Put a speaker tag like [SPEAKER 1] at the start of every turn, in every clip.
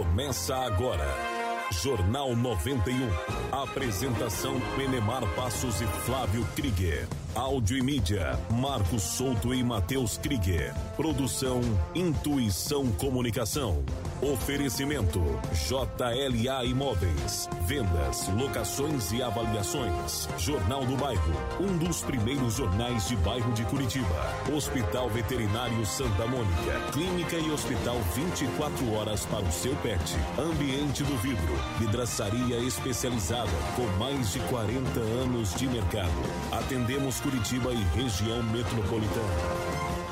[SPEAKER 1] Começa agora. Jornal 91. Apresentação Penemar Passos e Flávio Krieger. Áudio e mídia, Marcos Souto e Matheus Krieger. Produção Intuição Comunicação. Oferecimento JLA Imóveis. Vendas, locações e avaliações. Jornal do Bairro, um dos primeiros jornais de bairro de Curitiba. Hospital Veterinário Santa Mônica. Clínica e hospital 24 horas para o seu pet. Ambiente do vidro. Vidraçaria especializada com mais de 40 anos de mercado. Atendemos Curitiba e região metropolitana.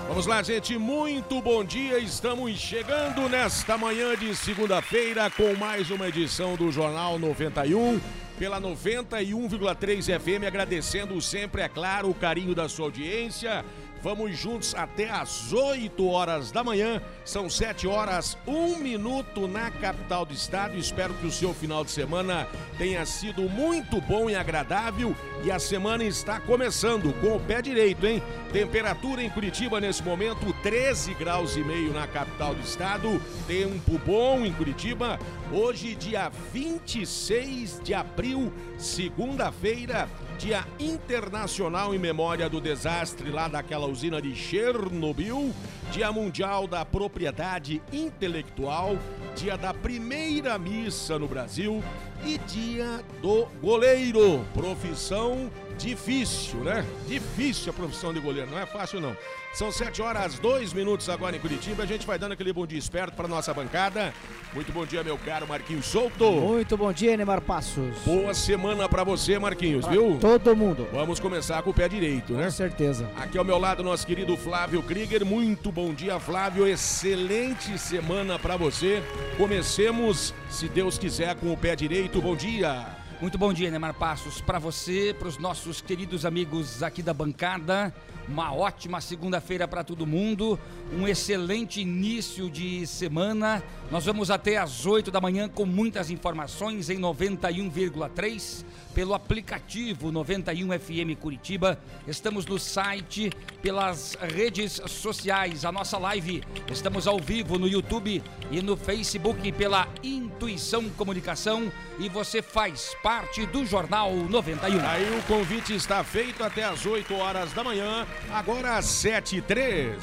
[SPEAKER 2] Vamos lá, gente. Muito bom dia. Estamos chegando nesta manhã de segunda-feira com mais uma edição do Jornal 91 pela 91,3 FM, agradecendo sempre, é claro, o carinho da sua audiência. Vamos juntos até às 8 horas da manhã. São 7 horas, 1 minuto na capital do estado. Espero que o seu final de semana tenha sido muito bom e agradável. E a semana está começando com o pé direito, hein? Temperatura em Curitiba nesse momento, 13 graus e meio na capital do estado. Tempo bom em Curitiba. Hoje, dia 26 de abril, segunda-feira Dia Internacional em Memória do Desastre lá daquela usina de Chernobyl, Dia Mundial da Propriedade Intelectual, Dia da Primeira Missa no Brasil e Dia do Goleiro, profissão difícil, né? Difícil a profissão de goleiro, não é fácil não. São 7 horas, 2 minutos agora em Curitiba. A gente vai dando aquele bom dia esperto para nossa bancada. Muito bom dia, meu caro Marquinhos Souto.
[SPEAKER 3] Muito bom dia, Neymar Passos.
[SPEAKER 2] Boa semana para você, Marquinhos,
[SPEAKER 3] Pra
[SPEAKER 2] viu?
[SPEAKER 3] Todo mundo.
[SPEAKER 2] Vamos começar com o pé direito, né?
[SPEAKER 3] Com certeza.
[SPEAKER 2] Aqui ao meu lado, nosso querido Flávio Krieger. Muito bom dia, Flávio. Excelente semana para você. Comecemos, se Deus quiser, com o pé direito. Bom dia.
[SPEAKER 4] Muito bom dia, Neymar Passos, para você, para os nossos queridos amigos aqui da bancada. Uma ótima segunda-feira para todo mundo, um excelente início de semana. Nós vamos até às 8 da manhã com muitas informações em 91,3 pelo aplicativo 91 FM Curitiba. Estamos no site, pelas redes sociais, a nossa live. Estamos ao vivo no YouTube e no Facebook pela Intuição Comunicação e você faz parte do Jornal 91.
[SPEAKER 2] Aí o convite está feito até às 8 horas da manhã, agora às 7 e 3.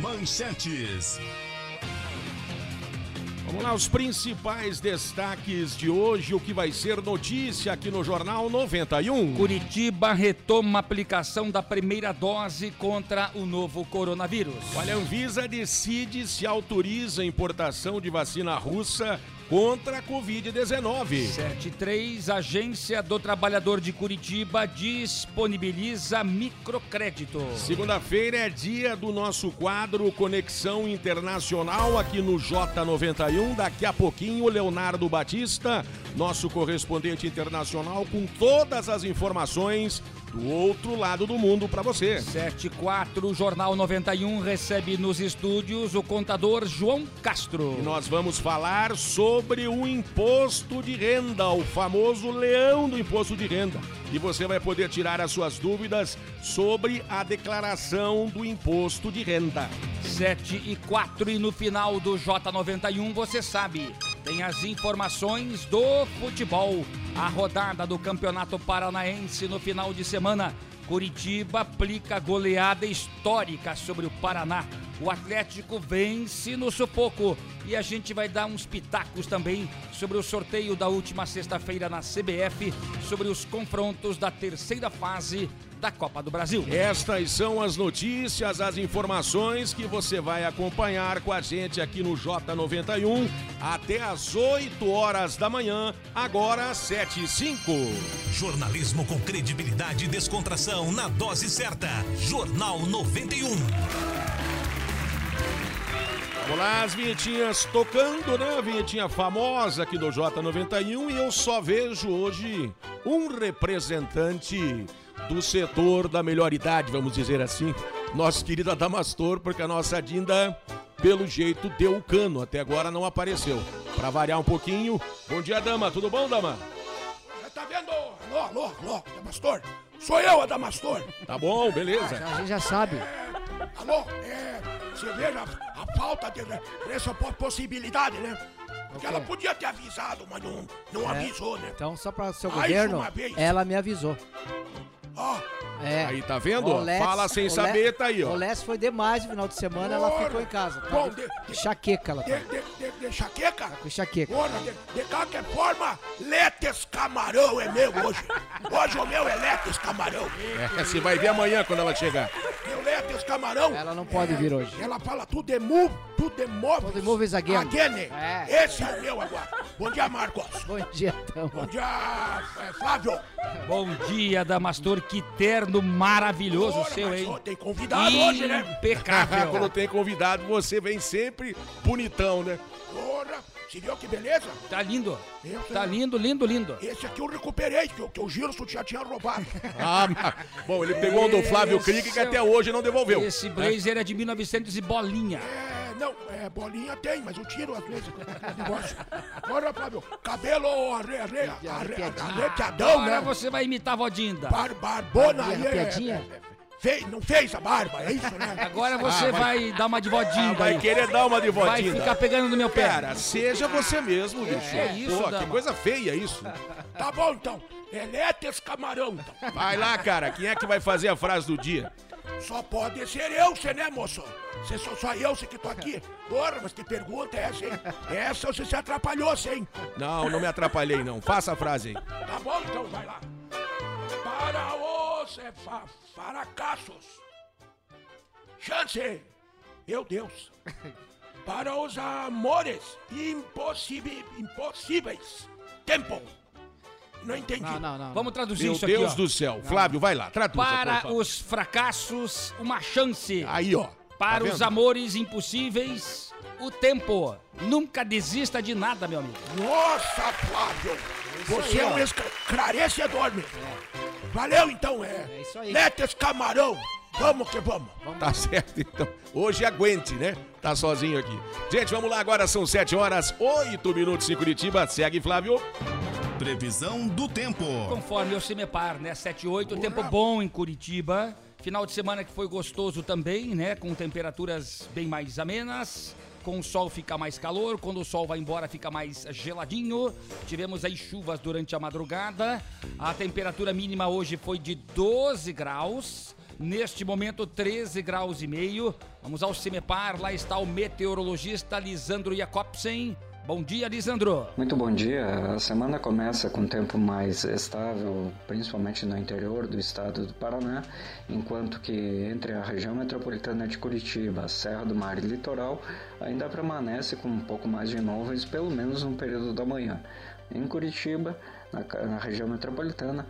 [SPEAKER 1] Manchetes.
[SPEAKER 2] Vamos lá, os principais destaques de hoje, o que vai ser notícia aqui no Jornal 91.
[SPEAKER 4] Curitiba retoma a aplicação da primeira dose contra o novo coronavírus.
[SPEAKER 2] Olha, a Anvisa decide se autoriza a importação de vacina russa contra a Covid-19.
[SPEAKER 4] 73, Agência do Trabalhador de Curitiba disponibiliza microcrédito.
[SPEAKER 2] Segunda-feira é dia do nosso quadro Conexão Internacional aqui no J91. Daqui a pouquinho, o Leonardo Batista, nosso correspondente internacional, com todas as informações do outro lado do mundo para você.
[SPEAKER 4] 74, o Jornal 91 recebe nos estúdios o contador João Castro.
[SPEAKER 2] E nós vamos falar sobre o imposto de renda, o famoso leão do imposto de renda. E você vai poder tirar as suas dúvidas sobre a declaração do imposto de renda.
[SPEAKER 4] 7 e 4 e no final do J91 você sabe, tem as informações do futebol. A rodada do Campeonato Paranaense no final de semana. Curitiba aplica goleada histórica sobre o Paraná. O Atlético vence no sufoco e a gente vai dar uns pitacos também sobre o sorteio da última sexta-feira na CBF, sobre os confrontos da terceira fase da Copa do Brasil.
[SPEAKER 2] Estas são as notícias, as informações que você vai acompanhar com a gente aqui no J91 até às 8 horas da manhã, agora às 7 e 5.
[SPEAKER 1] Jornalismo com credibilidade e descontração na dose certa. Jornal 91.
[SPEAKER 2] Vamos lá, as vinhetinhas tocando, né? A vinhetinha famosa aqui do J91 e eu só vejo hoje um representante do setor da melhor idade, vamos dizer assim, nosso querido Adamastor, porque a nossa Dinda, pelo jeito, deu o cano, até agora não apareceu. Pra variar um pouquinho, bom dia, dama, tudo bom, dama?
[SPEAKER 5] Você tá vendo? Alô, alô, alô, Adamastor? Sou eu, Adamastor.
[SPEAKER 2] Tá bom, beleza.
[SPEAKER 3] A gente já sabe.
[SPEAKER 5] Alô, é, você veja a, a falta de possibilidade, né? Porque ela podia ter avisado, mas não, não
[SPEAKER 3] É.
[SPEAKER 5] avisou, né?
[SPEAKER 3] Então, só para o seu
[SPEAKER 5] Mais
[SPEAKER 3] governo, ela me avisou.
[SPEAKER 5] Ó,
[SPEAKER 3] É.
[SPEAKER 2] Aí tá vendo?
[SPEAKER 3] Let's-
[SPEAKER 2] Fala sem saber, tá aí, ó.
[SPEAKER 3] O Les foi demais no final de semana, ela
[SPEAKER 5] Ora.
[SPEAKER 3] ficou em casa. Tá
[SPEAKER 5] Bom,
[SPEAKER 3] de-
[SPEAKER 5] de- de-
[SPEAKER 3] Enxaqueca ela
[SPEAKER 5] de,
[SPEAKER 3] tá.
[SPEAKER 5] de, de, de enxaqueca?
[SPEAKER 3] Com enxaqueca.
[SPEAKER 5] Ora, de, de qualquer forma, Letes Camarão é meu hoje. Hoje o meu é Letes Camarão.
[SPEAKER 2] É, você vai ver amanhã quando ela chegar.
[SPEAKER 5] Meu Letes Camarão.
[SPEAKER 3] Ela não pode vir hoje.
[SPEAKER 5] Ela fala tudo é move, tudo é move.
[SPEAKER 3] Tudo é moves again.
[SPEAKER 5] Again.
[SPEAKER 3] É.
[SPEAKER 5] Esse é o meu agora. Bom dia, Marcos.
[SPEAKER 3] Bom dia,
[SPEAKER 5] Bom
[SPEAKER 3] Tama.
[SPEAKER 5] dia, é, Flávio.
[SPEAKER 4] Bom dia, Damastor, que terno maravilhoso
[SPEAKER 5] Ora,
[SPEAKER 4] seu, hein?
[SPEAKER 5] ó, Tem convidado hoje, né?
[SPEAKER 2] quando
[SPEAKER 4] Impecável.
[SPEAKER 2] tem convidado, você vem sempre bonitão, né?
[SPEAKER 5] Ora, você viu que beleza?
[SPEAKER 4] Tá lindo.
[SPEAKER 5] Eu
[SPEAKER 4] Tá
[SPEAKER 5] sei.
[SPEAKER 4] lindo, lindo, lindo.
[SPEAKER 5] Esse aqui eu recuperei, que, o- que o Gilson já tinha roubado.
[SPEAKER 2] Ah, mas- bom, ele pegou um do Flávio Krieg que até hoje não devolveu.
[SPEAKER 4] Esse blazer é de 1900 e bolinha.
[SPEAKER 5] É, não, é, bolinha tem, mas eu tiro às vezes negócio. Ora, Flávio, cabelo arre, arre, arre,
[SPEAKER 3] Arrepiadinho.
[SPEAKER 5] arrepiadão,
[SPEAKER 4] Agora
[SPEAKER 5] né?
[SPEAKER 4] você vai imitar a vodinda.
[SPEAKER 5] Bar, barbona aí, é,
[SPEAKER 3] Arrepiadinha?
[SPEAKER 5] Fez, não fez a barba, é isso, né?
[SPEAKER 4] Agora você
[SPEAKER 2] Ah, vai-
[SPEAKER 4] vai dar uma de vodinda.
[SPEAKER 2] Vai
[SPEAKER 4] aí.
[SPEAKER 2] querer dar uma de
[SPEAKER 4] Vai
[SPEAKER 2] vodinha.
[SPEAKER 4] ficar pegando no meu pé.
[SPEAKER 2] Cara, seja você mesmo, bicho.
[SPEAKER 4] é isso,
[SPEAKER 2] Pô, que
[SPEAKER 4] dama.
[SPEAKER 2] coisa feia isso.
[SPEAKER 5] Tá bom, então. Eletes Camarão, então.
[SPEAKER 2] Vai lá, cara. Quem é que vai fazer a frase do dia?
[SPEAKER 5] Só pode ser eu, você, né, moço? Você só, só eu, você que tô aqui. Ora, mas que pergunta é essa, hein? Essa você se atrapalhou, hein?
[SPEAKER 2] Não, não me atrapalhei, não. Faça a frase aí.
[SPEAKER 5] Tá bom, então vai lá. Para os é, fa, fracassos. Chance. Meu Deus. Para os amores impossíveis. Tempo. Não entendi.
[SPEAKER 3] Não, não, não.
[SPEAKER 4] Vamos traduzir
[SPEAKER 2] Meu
[SPEAKER 4] isso aqui,
[SPEAKER 2] Deus
[SPEAKER 4] ó.
[SPEAKER 2] do céu. Flávio, vai lá. Traduza, por
[SPEAKER 4] Para
[SPEAKER 2] favor.
[SPEAKER 4] os fracassos, uma chance.
[SPEAKER 2] Aí, ó.
[SPEAKER 4] Para
[SPEAKER 2] Tá
[SPEAKER 4] os amores impossíveis, o tempo. Nunca desista de nada, meu amigo.
[SPEAKER 5] Nossa, Flávio. Você é um esclarecedor, meu. Valeu, então. É,
[SPEAKER 3] É isso aí.
[SPEAKER 5] Letes Camarão. Vamos que vamos.
[SPEAKER 2] Tá certo, então. Hoje aguente, né? Tá sozinho aqui. Gente, vamos lá. Agora são 7 horas, 8 minutos em Curitiba. Segue, Flávio.
[SPEAKER 1] Previsão do tempo.
[SPEAKER 4] Conforme o Cimepar, né? 7 e 8, tempo bom em Curitiba. Final de semana que foi gostoso também, né? Com temperaturas bem mais amenas. Com o sol fica mais calor, quando o sol vai embora fica mais geladinho. Tivemos aí chuvas durante a madrugada. A temperatura mínima hoje foi de 12 graus. Neste momento, 13 graus e meio. Vamos ao Cimepar, lá está o meteorologista Lisandro Jacobsen. Bom dia, Lisandro.
[SPEAKER 6] Muito bom dia. A semana começa com tempo mais estável, principalmente no interior do estado do Paraná, enquanto que entre a região metropolitana de Curitiba, Serra do Mar e Litoral ainda permanece com um pouco mais de nuvens, pelo menos no período da manhã. Em Curitiba, na, na região metropolitana,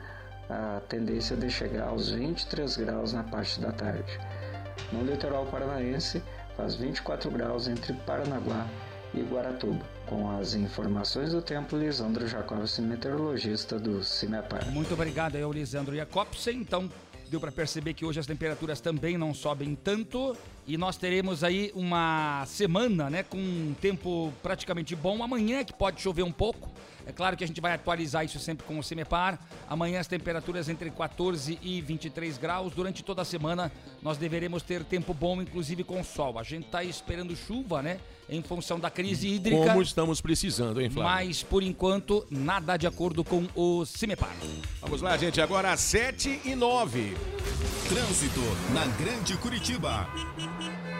[SPEAKER 6] a tendência é de chegar aos 23 graus na parte da tarde. No litoral paranaense, faz 24 graus entre Paranaguá e Guaratuba. Com as informações do tempo, Lisandro Jacobson, meteorologista do CIMEPAR.
[SPEAKER 4] Muito obrigado ao Lisandro Jacobsen. Então, deu para perceber que hoje as temperaturas também não sobem tanto. E nós teremos aí uma semana, né, com um tempo praticamente bom. Amanhã que pode chover um pouco. É claro que a gente vai atualizar isso sempre com o CIMEPAR. Amanhã as temperaturas entre 14 e 23 graus. Durante toda a semana nós deveremos ter tempo bom, inclusive com sol. A gente está esperando chuva, né, em função da crise hídrica.
[SPEAKER 2] Como estamos precisando, hein, Flávio?
[SPEAKER 4] Mas, por enquanto, nada de acordo com o CIMEPAR.
[SPEAKER 2] Vamos lá, gente. Agora 7 e 9.
[SPEAKER 1] Trânsito na Grande Curitiba.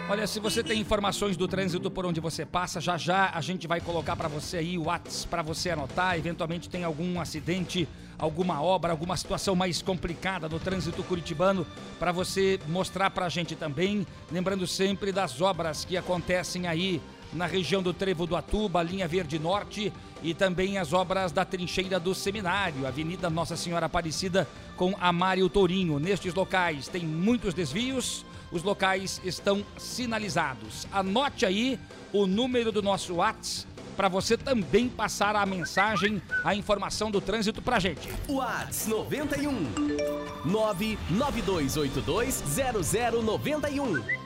[SPEAKER 4] Olha, se você tem informações do trânsito por onde você passa, já já a gente vai colocar para você aí o WhatsApp para você anotar. Eventualmente tem algum acidente, alguma obra, alguma situação mais complicada no trânsito curitibano para você mostrar para a gente também. Lembrando sempre das obras que acontecem aí na região do Trevo do Atuba, linha Verde Norte e também as obras da trincheira do Seminário, Avenida Nossa Senhora Aparecida com Amário Tourinho. Nestes locais tem muitos desvios, os locais estão sinalizados. Anote aí o número do nosso WhatsApp para você também passar a mensagem, a informação do trânsito pra gente.
[SPEAKER 7] Whats 91 992820091.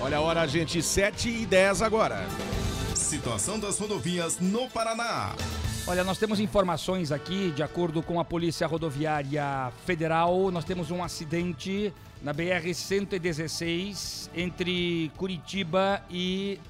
[SPEAKER 2] Olha a hora, gente. 7 e 10 agora.
[SPEAKER 1] Situação das rodovias no Paraná.
[SPEAKER 4] Olha, nós temos informações aqui, de acordo com a Polícia Rodoviária Federal, nós temos um acidente na BR-116 entre Curitiba e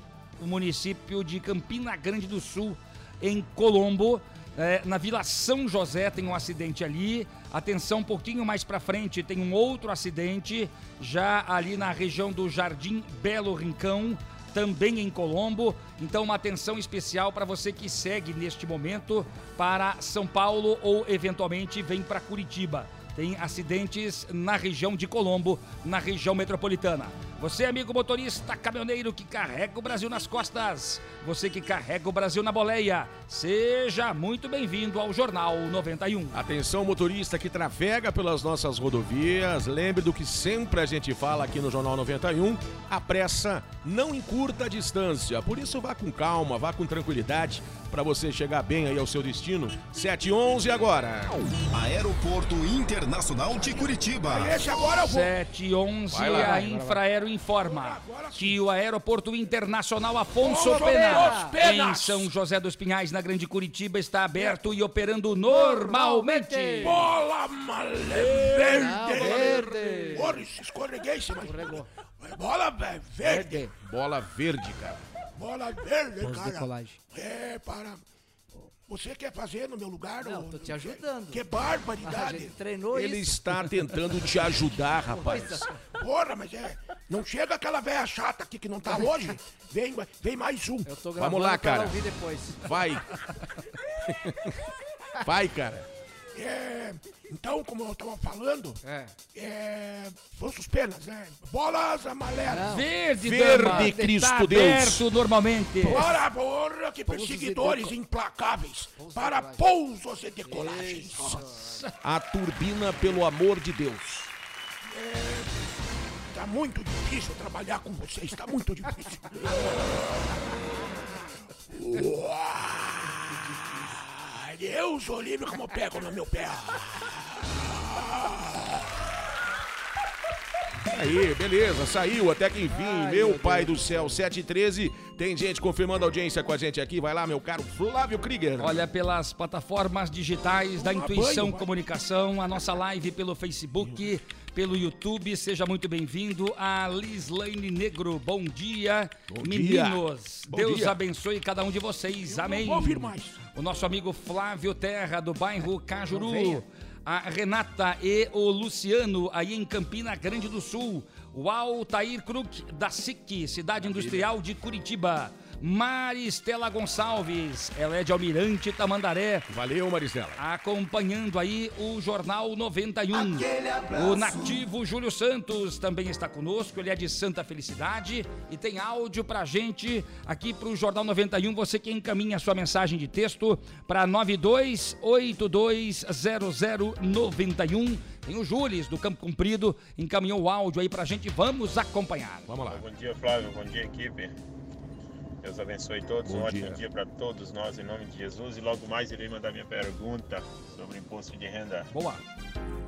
[SPEAKER 4] o município de Campina Grande do Sul, em Colombo. É, na Vila São José tem um acidente ali. Atenção, um pouquinho mais para frente tem um outro acidente, já ali na região do Jardim Belo Rincão, também em Colombo. Então, uma atenção especial para você que segue neste momento para São Paulo ou eventualmente vem para Curitiba. Tem acidentes na região de Colombo, na região metropolitana. Você, amigo motorista, caminhoneiro que carrega o Brasil nas costas. Você que carrega o Brasil na boleia. Seja muito bem-vindo ao Jornal 91.
[SPEAKER 2] Atenção, motorista que trafega pelas nossas rodovias. Lembre do que sempre a gente fala aqui no Jornal 91. A pressa não encurta a distância. Por isso, vá com calma, vá com tranquilidade para você chegar bem aí ao seu destino. 711 agora.
[SPEAKER 1] Aeroporto Internacional de Curitiba.
[SPEAKER 5] Esse agora eu vou.
[SPEAKER 4] 711,
[SPEAKER 2] Vai lá,
[SPEAKER 4] a
[SPEAKER 2] vai
[SPEAKER 4] informa que o Aeroporto Internacional Afonso Pena, em São José dos Pinhais, na Grande Curitiba, está aberto e operando normalmente.
[SPEAKER 5] Bola malé verde. escorreguei, mas... Bola ve- verde.
[SPEAKER 2] Bola verde, cara.
[SPEAKER 5] Bola verde, cara. É, para... Você quer fazer no meu lugar?
[SPEAKER 3] Não, tô te ajudando.
[SPEAKER 5] Que barbaridade.
[SPEAKER 3] gente treinou
[SPEAKER 2] Ele
[SPEAKER 3] isso.
[SPEAKER 2] está tentando te ajudar, rapaz.
[SPEAKER 5] Porra, mas é... Não chega aquela velha chata aqui que não tá hoje. Vem, vem mais um.
[SPEAKER 3] Eu tô gravando
[SPEAKER 2] Vamos lá, cara.
[SPEAKER 3] ouvir depois.
[SPEAKER 2] Vai. Vai, cara.
[SPEAKER 5] É... Então, como eu tava falando...
[SPEAKER 3] É.
[SPEAKER 5] É... Penas, né? Bolas amarelas.
[SPEAKER 4] Verde,
[SPEAKER 2] Verde,
[SPEAKER 4] dama,
[SPEAKER 2] Cristo
[SPEAKER 4] está
[SPEAKER 2] Deus.
[SPEAKER 4] aberto normalmente.
[SPEAKER 5] Bora, porra, que
[SPEAKER 3] Pousos
[SPEAKER 5] perseguidores implacáveis para
[SPEAKER 3] decolagem.
[SPEAKER 5] pousos e decolagens.
[SPEAKER 2] A turbina, pelo amor de Deus.
[SPEAKER 5] Tá muito difícil trabalhar com vocês, tá muito difícil. Uau, Deus o livre como eu pego no meu pé.
[SPEAKER 2] Aí, beleza, saiu até que enfim.
[SPEAKER 3] Ai,
[SPEAKER 2] meu,
[SPEAKER 3] meu
[SPEAKER 2] pai do céu, 7 e 13. Tem gente confirmando a audiência com a gente aqui. Vai lá, meu caro Flávio Krieger.
[SPEAKER 4] Olha, pelas plataformas digitais da Intuição. Comunicação, a nossa live pelo Facebook, pelo YouTube. Seja muito bem-vindo. A Lislaine Negro, bom dia.
[SPEAKER 2] Bom dia.
[SPEAKER 4] Meninos,
[SPEAKER 2] Bom
[SPEAKER 4] Deus
[SPEAKER 2] dia.
[SPEAKER 4] abençoe cada um de vocês. Amém.
[SPEAKER 5] vou ouvir mais.
[SPEAKER 4] O nosso amigo Flávio Terra, do bairro Cajuru. A Renata e o Luciano, aí em Campina Grande do Sul. O Altair Kruk, da SIC, Cidade Industrial de Curitiba. Maristela Gonçalves, ela é de Almirante Tamandaré,
[SPEAKER 2] Valeu, Maristela.
[SPEAKER 4] acompanhando aí o Jornal 91. O nativo Júlio Santos também está conosco, ele é de Santa Felicidade e tem áudio pra gente aqui pro Jornal 91. Você que encaminha a sua mensagem de texto para 92820091. Tem o Júlio do Campo Comprido, encaminhou o áudio aí pra gente. Vamos acompanhar.
[SPEAKER 2] Vamos lá.
[SPEAKER 7] Bom dia, Flávio. Bom dia, equipe. Deus abençoe todos.
[SPEAKER 2] Bom
[SPEAKER 7] um ótimo
[SPEAKER 2] dia.
[SPEAKER 7] dia para todos nós, em nome de Jesus. E logo mais irei mandar minha pergunta sobre imposto de renda.
[SPEAKER 4] Boa.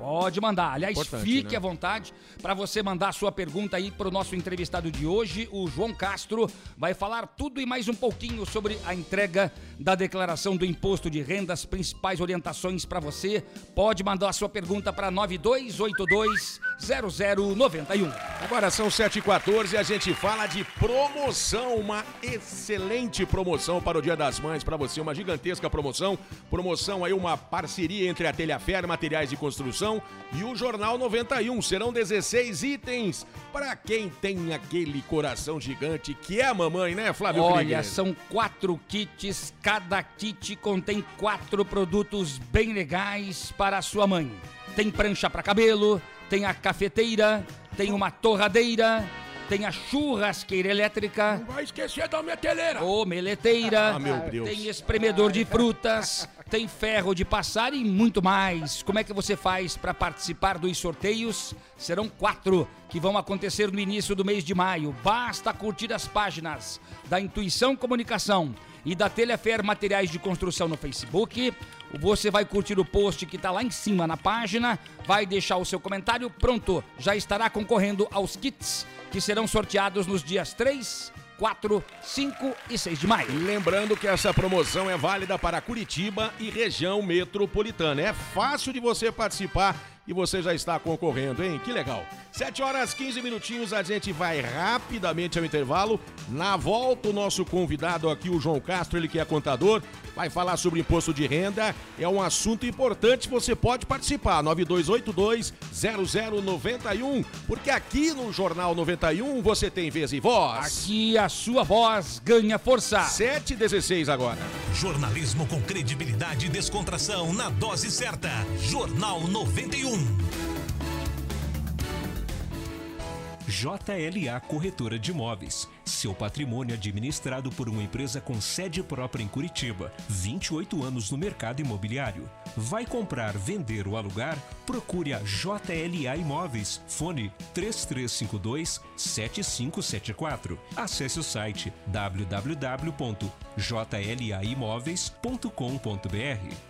[SPEAKER 4] Pode mandar. Aliás,
[SPEAKER 2] Importante,
[SPEAKER 4] fique
[SPEAKER 2] né?
[SPEAKER 4] à vontade para você mandar a sua pergunta aí para o nosso entrevistado de hoje, o João Castro. Vai falar tudo e mais um pouquinho sobre a entrega da declaração do imposto de renda, as principais orientações para você. Pode mandar a sua pergunta para 92820091.
[SPEAKER 2] Agora são 7h14 e a gente fala de promoção. Uma excelente promoção para o Dia das Mães para você. Uma gigantesca promoção. Promoção aí, uma parceria entre a Telhafer Materiais de Construção e o Jornal 91. Serão 16 itens para quem tem aquele coração gigante que é a mamãe, né, Flávio
[SPEAKER 4] Olha,
[SPEAKER 2] Krieger?
[SPEAKER 4] são quatro kits. Cada kit contém quatro produtos bem legais para a sua mãe. Tem prancha para cabelo, tem a cafeteira, tem uma torradeira, tem a churrasqueira elétrica,
[SPEAKER 5] Não vai esquecer da minha teleira.
[SPEAKER 4] ou meleteira,
[SPEAKER 2] Ah, meu Deus.
[SPEAKER 4] tem espremedor de frutas, tem ferro de passar e muito mais. Como é que você faz para participar dos sorteios? Serão quatro que vão acontecer no início do mês de maio. Basta curtir as páginas da Intuição Comunicação e da Telefer Materiais de Construção no Facebook. Você vai curtir o post que está lá em cima na página, vai deixar o seu comentário, pronto, já estará concorrendo aos kits que serão sorteados nos dias 3, 4, 5 e 6 de maio.
[SPEAKER 2] Lembrando que essa promoção é válida para Curitiba e região metropolitana. É fácil de você participar e você já está concorrendo, hein? Que legal. 7 horas 15 minutinhos, a gente vai rapidamente ao intervalo. Na volta, o nosso convidado aqui, o João Castro, ele que é contador, vai falar sobre imposto de renda. É um assunto importante, você pode participar. 9282-0091, porque aqui no Jornal 91 você tem vez e voz.
[SPEAKER 4] Aqui a sua voz ganha força.
[SPEAKER 2] 7 e 16 agora.
[SPEAKER 8] Jornalismo com credibilidade e descontração na dose certa. Jornal 91.
[SPEAKER 9] JLA Corretora de Imóveis. Seu patrimônio administrado por uma empresa com sede própria em Curitiba. 28 anos no mercado imobiliário. Vai comprar, vender ou alugar? Procure a JLA Imóveis. Fone 3352 7574. Acesse o site www.jlaimoveis.com.br.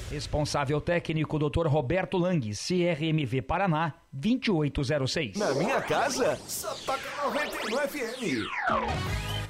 [SPEAKER 4] Responsável técnico Dr. Roberto Lang, CRMV Paraná, 2806.
[SPEAKER 10] Na minha casa, só toca 91 FM.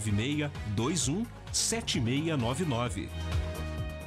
[SPEAKER 9] 21 7699.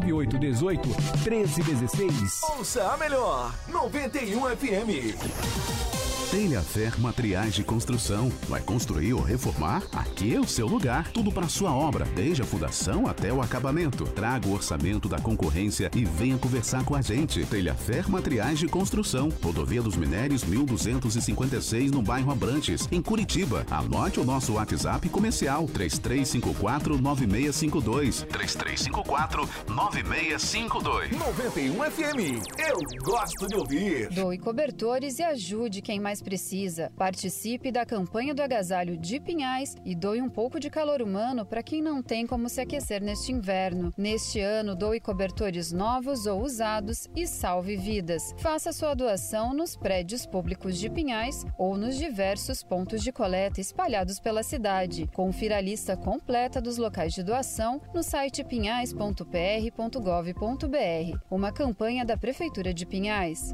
[SPEAKER 11] 9818 1316.
[SPEAKER 10] Ouça a melhor 91 FM.
[SPEAKER 12] Telhafer Materiais de Construção. Vai construir ou reformar? Aqui é o seu lugar. Tudo para sua obra, desde a fundação até o acabamento. Traga o orçamento da concorrência e venha conversar com a gente. Telhafer Materiais de Construção. Rodovia dos Minérios 1256 no bairro Abrantes, em Curitiba. Anote o nosso WhatsApp comercial 3354 9652. 3354 9652.
[SPEAKER 10] 91 FM. Eu gosto de ouvir.
[SPEAKER 13] Doe cobertores e ajude quem mais precisa. Participe da campanha do agasalho de Pinhais e doe um pouco de calor humano para quem não tem como se aquecer neste inverno. Neste ano, doe cobertores novos ou usados e salve vidas. Faça sua doação nos prédios públicos de Pinhais ou nos diversos pontos de coleta espalhados pela cidade. Confira a lista completa dos locais de doação no site pinhais.pr.gov.br. Uma campanha da Prefeitura de Pinhais.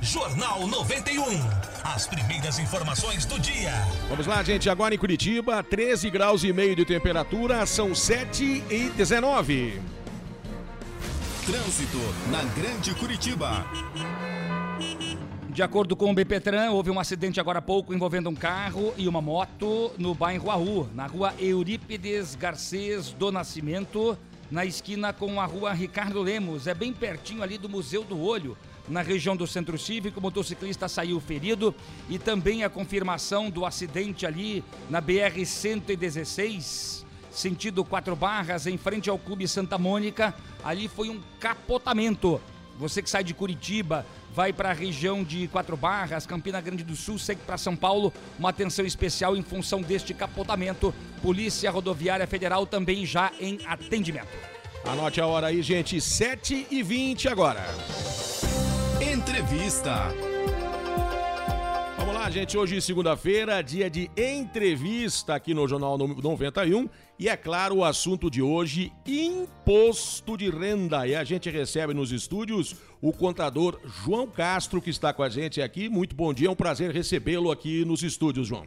[SPEAKER 8] Jornal 91. As primeiras informações do dia.
[SPEAKER 2] Vamos lá, gente. Agora em Curitiba, 13 graus e meio de temperatura, são 7 e 19.
[SPEAKER 8] Trânsito na Grande Curitiba.
[SPEAKER 4] De acordo com o BPTran, houve um acidente agora há pouco envolvendo um carro e uma moto no bairro Arru, na rua Eurípides Garcês do Nascimento, na esquina com a rua Ricardo Lemos. É bem pertinho ali do Museu do Olho na região do Centro Cívico. O motociclista saiu ferido e também a confirmação do acidente ali na BR-116, sentido Quatro Barras, em frente ao Clube Santa Mônica. Ali foi um capotamento. Você que sai de Curitiba, vai para a região de Quatro Barras, Campina Grande do Sul, segue para São Paulo, uma atenção especial em função deste capotamento. Polícia Rodoviária Federal também já em atendimento.
[SPEAKER 2] Anote a hora aí, gente, 7 e 20 agora.
[SPEAKER 8] Entrevista.
[SPEAKER 2] Vamos lá, gente. Hoje, segunda-feira, dia de entrevista aqui no Jornal 91. E é claro, o assunto de hoje: imposto de renda. E a gente recebe nos estúdios o contador João Castro, que está com a gente aqui. Muito bom dia, é um prazer recebê-lo aqui nos estúdios, João.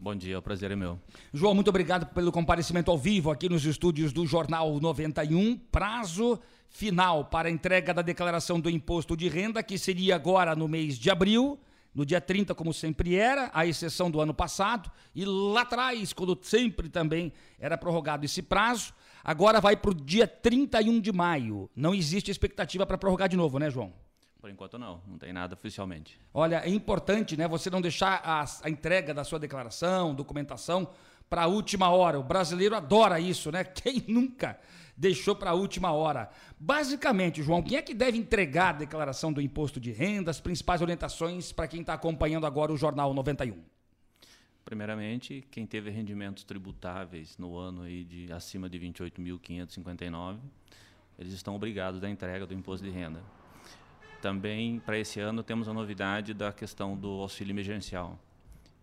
[SPEAKER 14] Bom dia, o prazer é meu.
[SPEAKER 4] João, muito obrigado pelo comparecimento ao vivo aqui nos estúdios do Jornal 91. Prazo final para a entrega da declaração do imposto de renda, que seria agora no mês de abril no dia 30, como sempre era, à exceção do ano passado, e lá atrás, quando sempre também era prorrogado esse prazo, agora vai para o dia 31 de maio. Não existe expectativa para prorrogar de novo, né, João?
[SPEAKER 14] Por enquanto não, não tem nada oficialmente.
[SPEAKER 4] Olha, é importante, né, você não deixar a, a entrega da sua declaração, documentação para a última hora. O brasileiro adora isso, né? Quem nunca deixou para a última hora. Basicamente, João, quem é que deve entregar a declaração do imposto de renda, as principais orientações para quem está acompanhando agora o Jornal 91?
[SPEAKER 14] Primeiramente, quem teve rendimentos tributáveis no ano aí de acima de 28.559, eles estão obrigados à entrega do imposto de renda. Também, para esse ano, temos a novidade da questão do auxílio emergencial.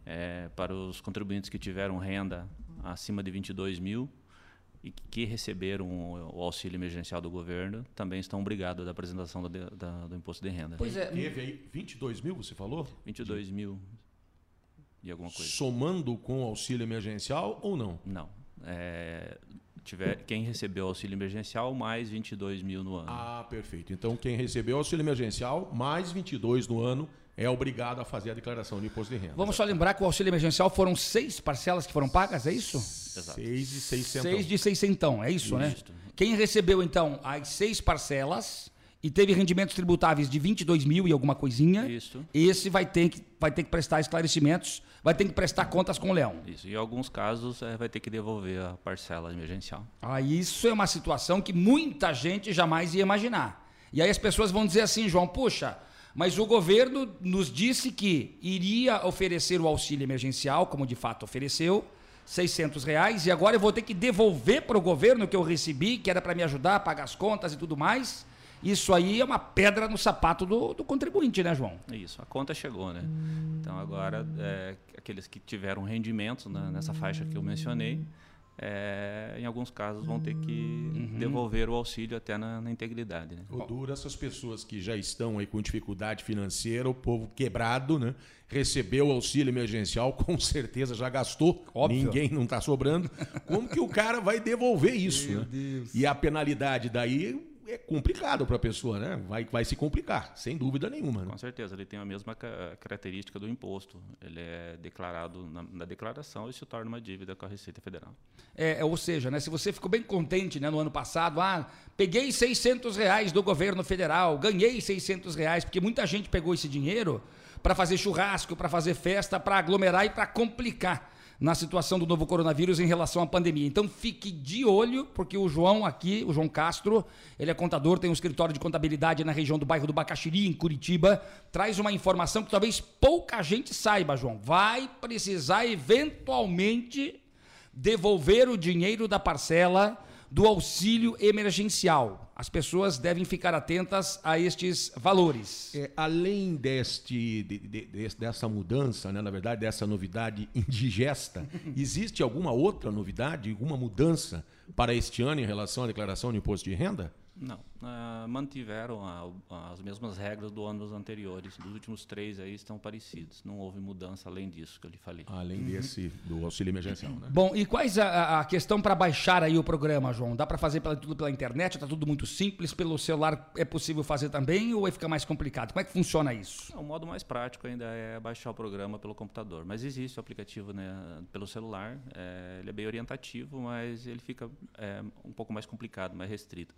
[SPEAKER 14] É, para os contribuintes que tiveram renda acima de 22 mil, e que receberam o auxílio emergencial do governo também estão obrigados da apresentação do, da, do imposto de renda.
[SPEAKER 2] Pois é. Teve aí 22 mil, você falou?
[SPEAKER 14] 22 mil e alguma coisa.
[SPEAKER 2] Somando com o auxílio emergencial ou não?
[SPEAKER 14] Não. É, tiver, quem recebeu auxílio emergencial, mais 22 mil no ano.
[SPEAKER 2] Ah, perfeito. Então, quem recebeu auxílio emergencial, mais 22 no ano, é obrigado a fazer a declaração de imposto de renda.
[SPEAKER 4] Vamos só lembrar que o auxílio emergencial foram seis parcelas que foram pagas, é isso?
[SPEAKER 2] Exato. Seis de seiscentão.
[SPEAKER 4] Seis de seiscentão, é isso, isso. né? Quem recebeu, então, as seis parcelas e teve rendimentos tributáveis de 22 mil e alguma coisinha,
[SPEAKER 14] isso.
[SPEAKER 4] esse vai ter, que, vai ter que prestar esclarecimentos, vai ter que prestar contas com o leão.
[SPEAKER 14] Isso, e em alguns casos é, vai ter que devolver a parcela emergencial.
[SPEAKER 4] Ah, isso é uma situação que muita gente jamais ia imaginar. E aí as pessoas vão dizer assim, João, puxa, mas o governo nos disse que iria oferecer o auxílio emergencial, como de fato ofereceu, 600 reais, e agora eu vou ter que devolver para o governo que eu recebi, que era para me ajudar a pagar as contas e tudo mais. Isso aí é uma pedra no sapato do, do contribuinte, né, João?
[SPEAKER 14] Isso, a conta chegou, né? Então agora, é, aqueles que tiveram rendimentos né, nessa faixa que eu mencionei, é, em alguns casos vão ter que uhum. devolver o auxílio até na, na integridade. Né?
[SPEAKER 2] O duro, essas pessoas que já estão aí com dificuldade financeira, o povo quebrado, né? Recebeu o auxílio emergencial, com certeza já gastou, Óbvio. ninguém não está sobrando. Como que o cara vai devolver isso? Meu né? Deus. E a penalidade daí é complicado para a pessoa, né? Vai, vai se complicar, sem dúvida nenhuma. Né?
[SPEAKER 14] Com certeza, ele tem a mesma característica do imposto. Ele é declarado na, na, declaração e se torna uma dívida com a Receita Federal.
[SPEAKER 4] É, ou seja, né, se você ficou bem contente né, no ano passado, ah, peguei 600 reais do governo federal, ganhei 600 reais, porque muita gente pegou esse dinheiro para fazer churrasco, para fazer festa, para aglomerar e para complicar na situação do novo coronavírus em relação à pandemia. Então fique de olho, porque o João aqui, o João Castro, ele é contador, tem um escritório de contabilidade na região do bairro do Bacaxiri, em Curitiba, traz uma informação que talvez pouca gente saiba, João. Vai precisar eventualmente devolver o dinheiro da parcela do auxílio emergencial. As pessoas devem ficar atentas a estes valores.
[SPEAKER 2] É, além deste, de, de, dessa mudança, né, na verdade, dessa novidade indigesta, existe alguma outra novidade, alguma mudança para este ano em relação à declaração de imposto de renda?
[SPEAKER 14] Não, uh, mantiveram a, as mesmas regras do anos anteriores. Dos últimos três aí estão parecidos. Não houve mudança além disso que eu lhe falei.
[SPEAKER 2] Além uhum. desse do auxílio emergencial, né?
[SPEAKER 4] Bom, e quais a, a questão para baixar aí o programa, João? Dá para fazer pela, tudo pela internet? Está tudo muito simples. Pelo celular é possível fazer também ou vai ficar mais complicado? Como é que funciona isso?
[SPEAKER 14] o modo mais prático ainda é baixar o programa pelo computador. Mas existe o aplicativo né, pelo celular. É, ele é bem orientativo, mas ele fica é, um pouco mais complicado, mais restrito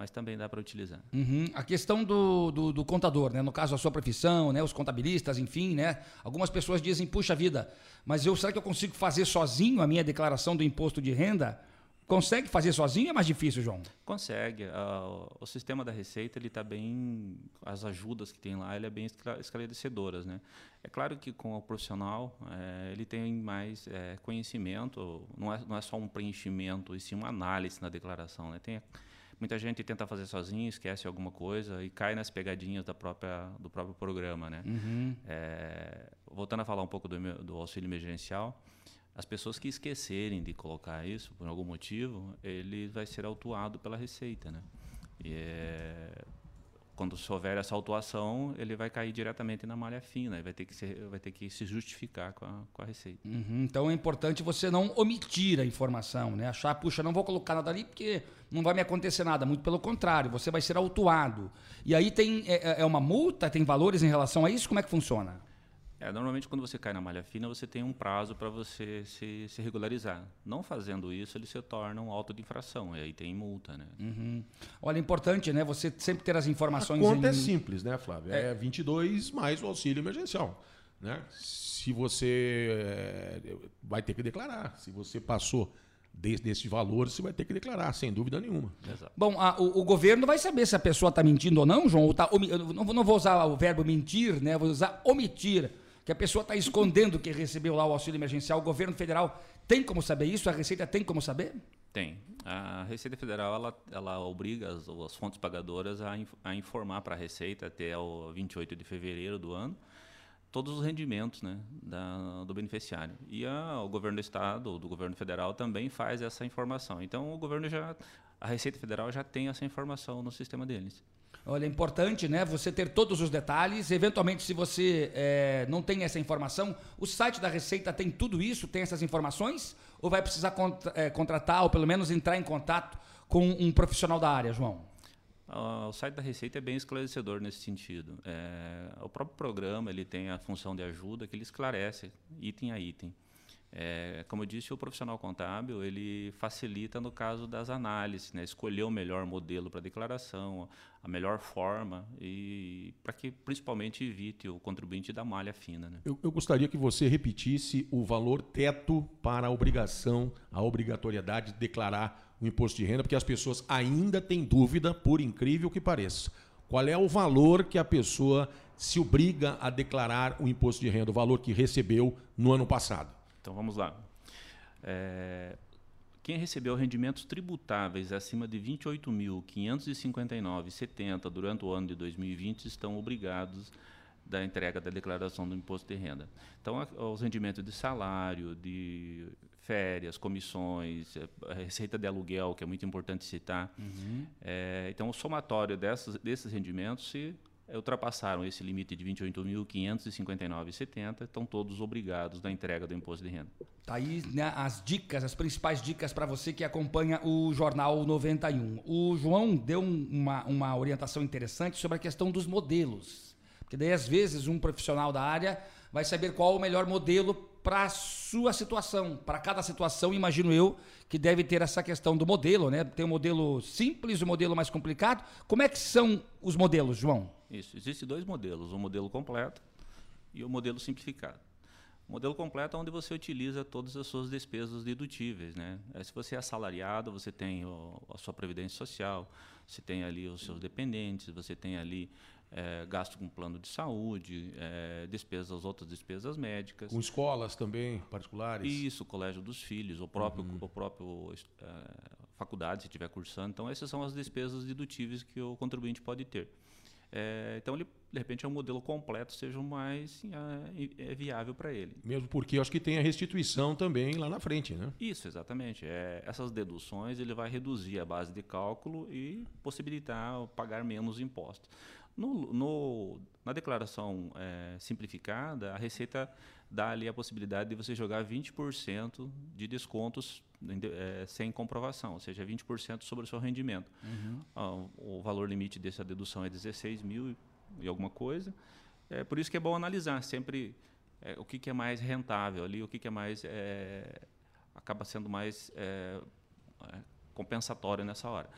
[SPEAKER 14] mas também dá para utilizar.
[SPEAKER 4] Uhum. A questão do, do, do, contador, né? no caso a sua profissão, né? os contabilistas, enfim, né? algumas pessoas dizem, puxa vida, mas eu será que eu consigo fazer sozinho a minha declaração do imposto de renda? Consegue fazer sozinho é mais difícil, João?
[SPEAKER 14] Consegue. Uh, o sistema da Receita ele está bem, as ajudas que tem lá, ele é bem esclarecedoras, né? É claro que com o profissional é, ele tem mais é, conhecimento. Não é, não é só um preenchimento, e sim uma análise na declaração, né? Tem muita gente tenta fazer sozinho, esquece alguma coisa e cai nas pegadinhas da própria, do próprio programa, né?
[SPEAKER 4] Uhum.
[SPEAKER 14] É, voltando a falar um pouco do, do auxílio emergencial, as pessoas que esquecerem de colocar isso por algum motivo, ele vai ser autuado pela Receita, né? E é, quando se houver essa autuação, ele vai cair diretamente na malha fina, e vai ter que, ser, vai ter que se justificar com a, com a Receita.
[SPEAKER 4] Uhum, Então é importante você não omitir a informação, né? Achar, puxa, não vou colocar nada ali porque não vai me acontecer nada. Muito pelo contrário, você vai ser autuado. E aí tem é, é uma multa, tem valores em relação a isso? Como é que funciona?
[SPEAKER 14] É, normalmente quando você cai na malha fina, você tem um prazo para você se, se regularizar. Não fazendo isso, ele se torna um auto de infração, e aí tem multa, né?
[SPEAKER 4] Uhum. Olha, é importante, né? Você sempre ter as
[SPEAKER 2] A
[SPEAKER 4] informações.
[SPEAKER 2] conta é
[SPEAKER 4] em-
[SPEAKER 2] simples, né, Flávio? É, 22 mais o auxílio emergencial. Né? Se você é, vai ter que declarar. Se você passou desse, desse valor, você vai ter que declarar, sem dúvida nenhuma.
[SPEAKER 4] Bom, a- o, o governo vai saber se a pessoa está mentindo ou não, João. Ou tá não, vou- não vou usar o verbo mentir, né? Vou usar omitir. Que a pessoa está escondendo que recebeu lá o auxílio emergencial. O governo federal tem como saber isso? A Receita tem como saber?
[SPEAKER 14] Tem. A Receita Federal ela, ela obriga as, as fontes pagadoras a, inf- a informar para a Receita até o 28 de fevereiro do ano todos os rendimentos né, da, do beneficiário. E a, o governo do estado, do governo federal também faz essa informação. Então o governo já, a Receita Federal já tem essa informação no sistema deles.
[SPEAKER 4] Olha, é importante, né? Você ter todos os detalhes. Eventualmente, se você eh, não tem essa informação, o site da Receita tem tudo isso, tem essas informações? Ou vai precisar contra- eh, contratar, ou pelo menos entrar em contato com um profissional da área, João?
[SPEAKER 14] Ah, o site da Receita é bem esclarecedor nesse sentido. É, o próprio programa ele tem a função de ajuda que ele esclarece item a item. É, como eu disse, o profissional contábil ele facilita no caso das análises, né? escolher o melhor modelo para declaração, a melhor forma e para que principalmente evite o contribuinte da malha fina. Né?
[SPEAKER 2] Eu, eu gostaria que você repetisse o valor teto para a obrigação, a obrigatoriedade de declarar o imposto de renda, porque as pessoas ainda têm dúvida, por incrível que pareça. Qual é o valor que a pessoa se obriga a declarar o imposto de renda, o valor que recebeu no ano passado?
[SPEAKER 14] Então vamos lá. É, quem recebeu rendimentos tributáveis acima de R$ 28.559,70 durante o ano de 2020 estão obrigados da entrega da declaração do imposto de renda. Então, os rendimentos de salário, de férias, comissões, a receita de aluguel, que é muito importante citar.
[SPEAKER 4] Uhum.
[SPEAKER 14] É, então, o somatório dessas, desses rendimentos se ultrapassaram esse limite de R$ 28.559,70, estão todos obrigados da entrega do imposto de renda.
[SPEAKER 4] Tá aí né, as dicas, as principais dicas para você que acompanha o Jornal 91. O João deu um- uma, uma orientação interessante sobre a questão dos modelos. Porque daí, às vezes, um profissional da área vai saber qual o melhor modelo para sua situação. Para cada situação, imagino eu, que deve ter essa questão do modelo, né? Tem o modelo simples, o modelo mais complicado. Como é que são os modelos, João?
[SPEAKER 14] Isso. Existem dois modelos, o modelo completo e o modelo simplificado. O modelo completo é onde você utiliza todas as suas despesas dedutíveis. Né? Se você é assalariado, você tem o- a sua previdência social, você tem ali os seus dependentes, você tem ali eh, gasto com plano de saúde, eh, despesas, as outras despesas médicas.
[SPEAKER 2] Com escolas também, particulares?
[SPEAKER 14] Isso, colégio dos filhos, o próprio, o próprio eh, faculdade, se estiver cursando. Então, essas são as despesas dedutíveis que o contribuinte pode ter. Eh, então, ele, de repente, é um modelo completo, seja o mais eh, é viável para ele.
[SPEAKER 2] Mesmo porque eu acho que tem a restituição também lá na frente, né?
[SPEAKER 14] Isso, exatamente. É, essas deduções ele vai reduzir a base de cálculo e possibilitar pagar menos impostos. No, no- na declaração eh, simplificada, a Receita dá ali a possibilidade de você jogar 20% de descontos eh, sem comprovação, ou seja, 20% sobre o seu rendimento.
[SPEAKER 4] Uhum.
[SPEAKER 14] Ah, o valor limite dessa dedução é 16 mil e alguma coisa. É por isso que é bom analisar sempre é, o que, que é mais rentável ali, o que, que é mais é, acaba sendo mais é, é, compensatório nessa hora.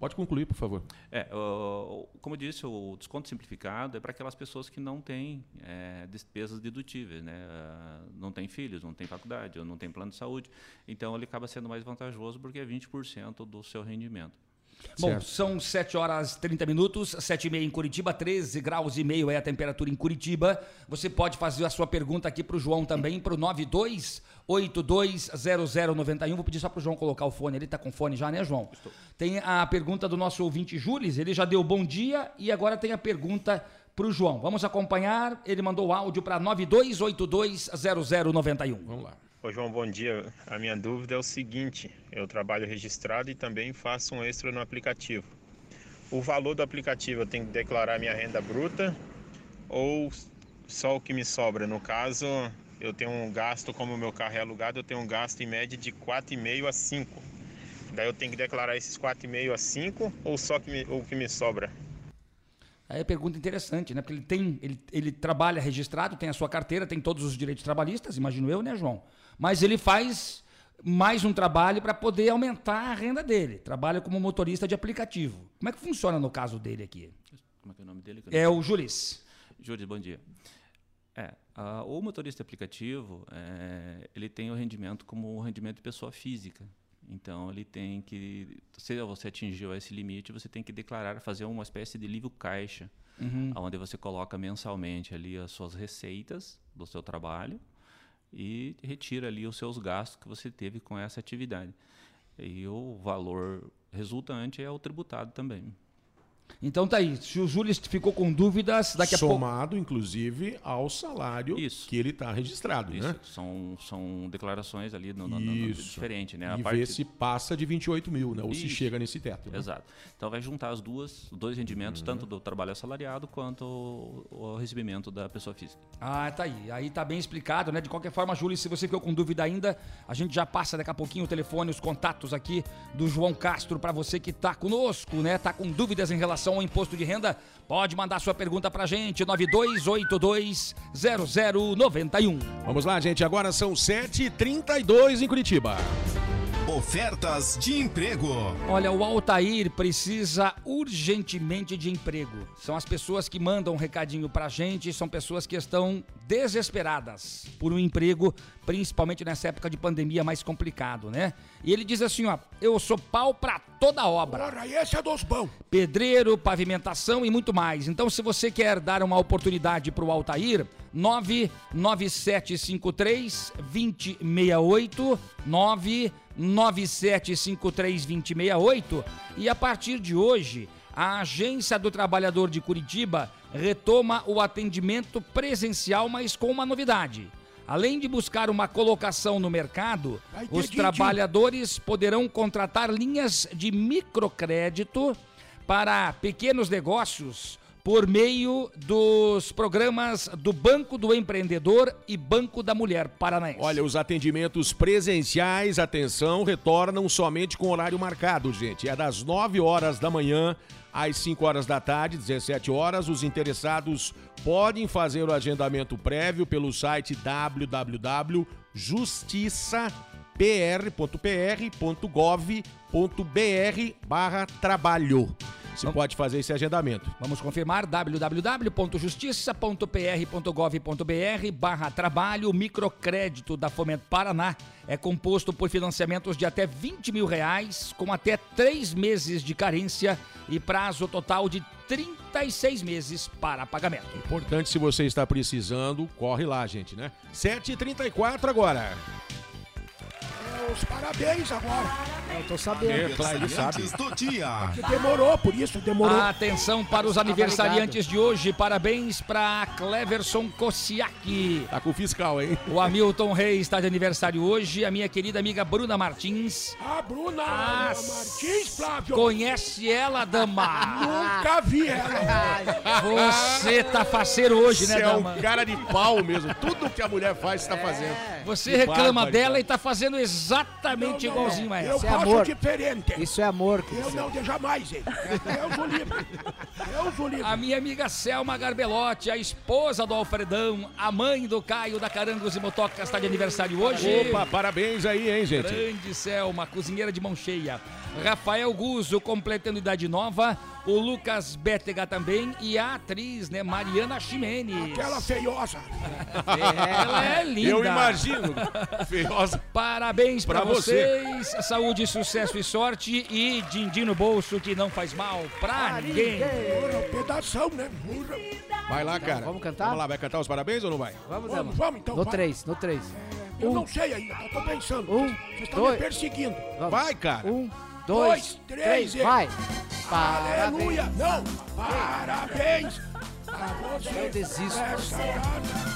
[SPEAKER 2] Pode concluir, por favor.
[SPEAKER 14] É, o- como eu disse, o desconto simplificado é para aquelas pessoas que não têm é, despesas dedutíveis, né? Ah, não têm filhos, não têm faculdade, ou não têm plano de saúde. Então, ele acaba sendo mais vantajoso porque é 20% do seu rendimento.
[SPEAKER 4] Bom,
[SPEAKER 2] Certo.
[SPEAKER 4] são 7 horas e 30 minutos, 7 e meia em Curitiba, 13 graus e meio é a temperatura em Curitiba. Você pode fazer a sua pergunta aqui pro João também, pro 92820091. Vou pedir só pro João colocar o fone, ele tá com fone já, né, João? Tem a pergunta do nosso ouvinte Jules, ele já deu bom dia e agora tem a pergunta pro João. Vamos acompanhar, ele mandou o áudio para 92820091.
[SPEAKER 2] Vamos lá.
[SPEAKER 7] Ô João, bom dia. A minha dúvida é o seguinte: eu trabalho registrado e também faço um extra no aplicativo. O valor do aplicativo eu tenho que declarar minha renda bruta ou só o que me sobra? No caso, eu tenho um gasto, como o meu carro é alugado, eu tenho um gasto em média de 4,5 a 5. Daí eu tenho que declarar esses 4,5 a 5 ou só que me- o que me sobra?
[SPEAKER 4] Aí é pergunta interessante, né? Porque ele tem, ele, ele trabalha registrado, tem a sua carteira, tem todos os direitos trabalhistas, imagino eu, né, João? Mas ele faz mais um trabalho para poder aumentar a renda dele. Trabalha como motorista de aplicativo. Como é que funciona no caso dele aqui?
[SPEAKER 14] Como é que é o nome dele?
[SPEAKER 4] É o Julis.
[SPEAKER 14] Jules, bom dia. É, a- o motorista aplicativo, é, ele tem o rendimento como o rendimento de pessoa física. Então, ele tem que, se você atingiu esse limite, você tem que declarar, fazer uma espécie de livro caixa,
[SPEAKER 4] Uhum.
[SPEAKER 14] onde você coloca mensalmente ali as suas receitas do seu trabalho e retira ali os seus gastos que você teve com essa atividade. E o valor resultante é o tributado também.
[SPEAKER 4] Então tá aí. Se o Julis ficou com dúvidas, daqui a pouco.
[SPEAKER 2] Somado, inclusive, ao salário que ele está registrado,
[SPEAKER 14] Isso,
[SPEAKER 2] né?
[SPEAKER 14] são, são declarações ali no, no, no, no-
[SPEAKER 2] Isso.
[SPEAKER 14] diferente, né?
[SPEAKER 2] E ver se passa de 28 mil, né? Ou se
[SPEAKER 14] Isso.
[SPEAKER 2] chega nesse teto. né?
[SPEAKER 14] Exato. Então vai juntar as duas, os dois rendimentos,
[SPEAKER 2] Uhum.
[SPEAKER 14] tanto do trabalho assalariado quanto o, o recebimento da pessoa física.
[SPEAKER 4] Ah, tá aí. Aí tá bem explicado, né? De qualquer forma, Júlio, se você ficou com dúvida ainda, a gente já passa daqui a pouquinho o telefone, os contatos aqui do João Castro para você que tá conosco, né? Tá com dúvidas em relação ao imposto de renda, pode mandar sua pergunta pra gente, 92820091.
[SPEAKER 2] Vamos lá, gente. Agora são 7h32 em Curitiba.
[SPEAKER 10] Ofertas de emprego.
[SPEAKER 4] Olha, o Altair precisa urgentemente de emprego. São as pessoas que mandam um recadinho pra gente, são pessoas que estão desesperadas por um emprego, principalmente nessa época de pandemia mais complicado, né? E ele diz assim, ó, eu sou pau pra toda obra.
[SPEAKER 5] Porra, esse é dos bons.
[SPEAKER 4] Pedreiro, pavimentação e muito mais. Então, se você quer dar uma oportunidade para o Altair, 99753 2068 99753 2068 e a partir de hoje, a Agência do Trabalhador de Curitiba retoma o atendimento presencial, mas com uma novidade. Além de buscar uma colocação no mercado, os trabalhadores poderão contratar linhas de microcrédito para pequenos negócios por meio dos programas do Banco do Empreendedor e Banco da Mulher Paranaense.
[SPEAKER 2] Olha, os atendimentos presenciais, atenção, retornam somente com horário marcado, gente. É das 9 horas da manhã às 5 horas da tarde, 17 horas. Os interessados podem fazer o agendamento prévio pelo site www.justiçapr.pr.gov.br barra trabalho. Você pode fazer esse agendamento.
[SPEAKER 4] Vamos confirmar www.justiça.pr.gov.br barra trabalho. Microcrédito da Fomento Paraná é composto por financiamentos de até 20 mil reais, com até três meses de carência e prazo total de 36 meses para pagamento.
[SPEAKER 2] Importante, se você está precisando, corre lá, gente, né? 7h34 agora.
[SPEAKER 5] É, os parabéns agora.
[SPEAKER 3] Eu tô sabendo.
[SPEAKER 2] É, claro, ele sabe.
[SPEAKER 10] Do dia.
[SPEAKER 5] Que demorou, por isso demorou.
[SPEAKER 4] Atenção para os aniversariantes de hoje. Parabéns para Cleverson Kosiak.
[SPEAKER 2] Tá com o fiscal, hein?
[SPEAKER 4] O Hamilton Reis está de aniversário hoje. A minha querida amiga Bruna Martins.
[SPEAKER 5] A Bruna Martins, Flávio.
[SPEAKER 4] Conhece ela, dama?
[SPEAKER 5] Nunca vi ela.
[SPEAKER 4] Você tá faceiro hoje, né,
[SPEAKER 2] Você é
[SPEAKER 4] dama?
[SPEAKER 2] um cara de pau mesmo. Tudo que a mulher faz, você tá fazendo.
[SPEAKER 4] Você
[SPEAKER 2] Que
[SPEAKER 4] reclama
[SPEAKER 2] bárbaro,
[SPEAKER 4] dela
[SPEAKER 2] cara.
[SPEAKER 4] e tá fazendo exatamente igualzinho a ela.
[SPEAKER 5] Eu
[SPEAKER 3] Isso é
[SPEAKER 5] faço
[SPEAKER 3] amor.
[SPEAKER 5] diferente.
[SPEAKER 3] Isso é amor. que
[SPEAKER 5] Eu não, de jamais, hein. Deus o livre. Deus o livre.
[SPEAKER 4] A minha amiga Selma Garbelotti, a esposa do Alfredão, a mãe do Caio da Carangos e Motocas, está de aniversário hoje.
[SPEAKER 2] Opa, parabéns aí, hein, gente?
[SPEAKER 4] Grande Selma, cozinheira de mão cheia. Rafael Guzo, completando idade nova. O Lucas Bétega também e a atriz, né, Mariana Ximene.
[SPEAKER 5] Aquela feiosa.
[SPEAKER 4] Ela é linda.
[SPEAKER 2] Eu imagino. Feiosa.
[SPEAKER 4] Parabéns pra,
[SPEAKER 2] Pra você.
[SPEAKER 4] vocês. Saúde, sucesso e sorte. E din-din no bolso que não faz mal pra ninguém.
[SPEAKER 5] Pedação, né?
[SPEAKER 2] Vai lá, cara.
[SPEAKER 3] vamos cantar?
[SPEAKER 2] Vamos lá, vai cantar os parabéns ou não vai?
[SPEAKER 3] Vamos,
[SPEAKER 5] Vamos,
[SPEAKER 3] Dama.
[SPEAKER 5] vamos então.
[SPEAKER 3] No
[SPEAKER 5] vai.
[SPEAKER 3] 3, no 3.
[SPEAKER 5] Eu
[SPEAKER 3] Um.
[SPEAKER 5] não sei ainda, eu tô pensando.
[SPEAKER 3] Um,
[SPEAKER 5] Vocês estão me perseguindo.
[SPEAKER 2] Vai, cara.
[SPEAKER 3] Um,
[SPEAKER 5] Dois,
[SPEAKER 3] dois,
[SPEAKER 5] três,
[SPEAKER 3] três,
[SPEAKER 5] e-
[SPEAKER 3] vai.
[SPEAKER 5] Aleluia! Não! Parabéns!
[SPEAKER 3] Eu desisto.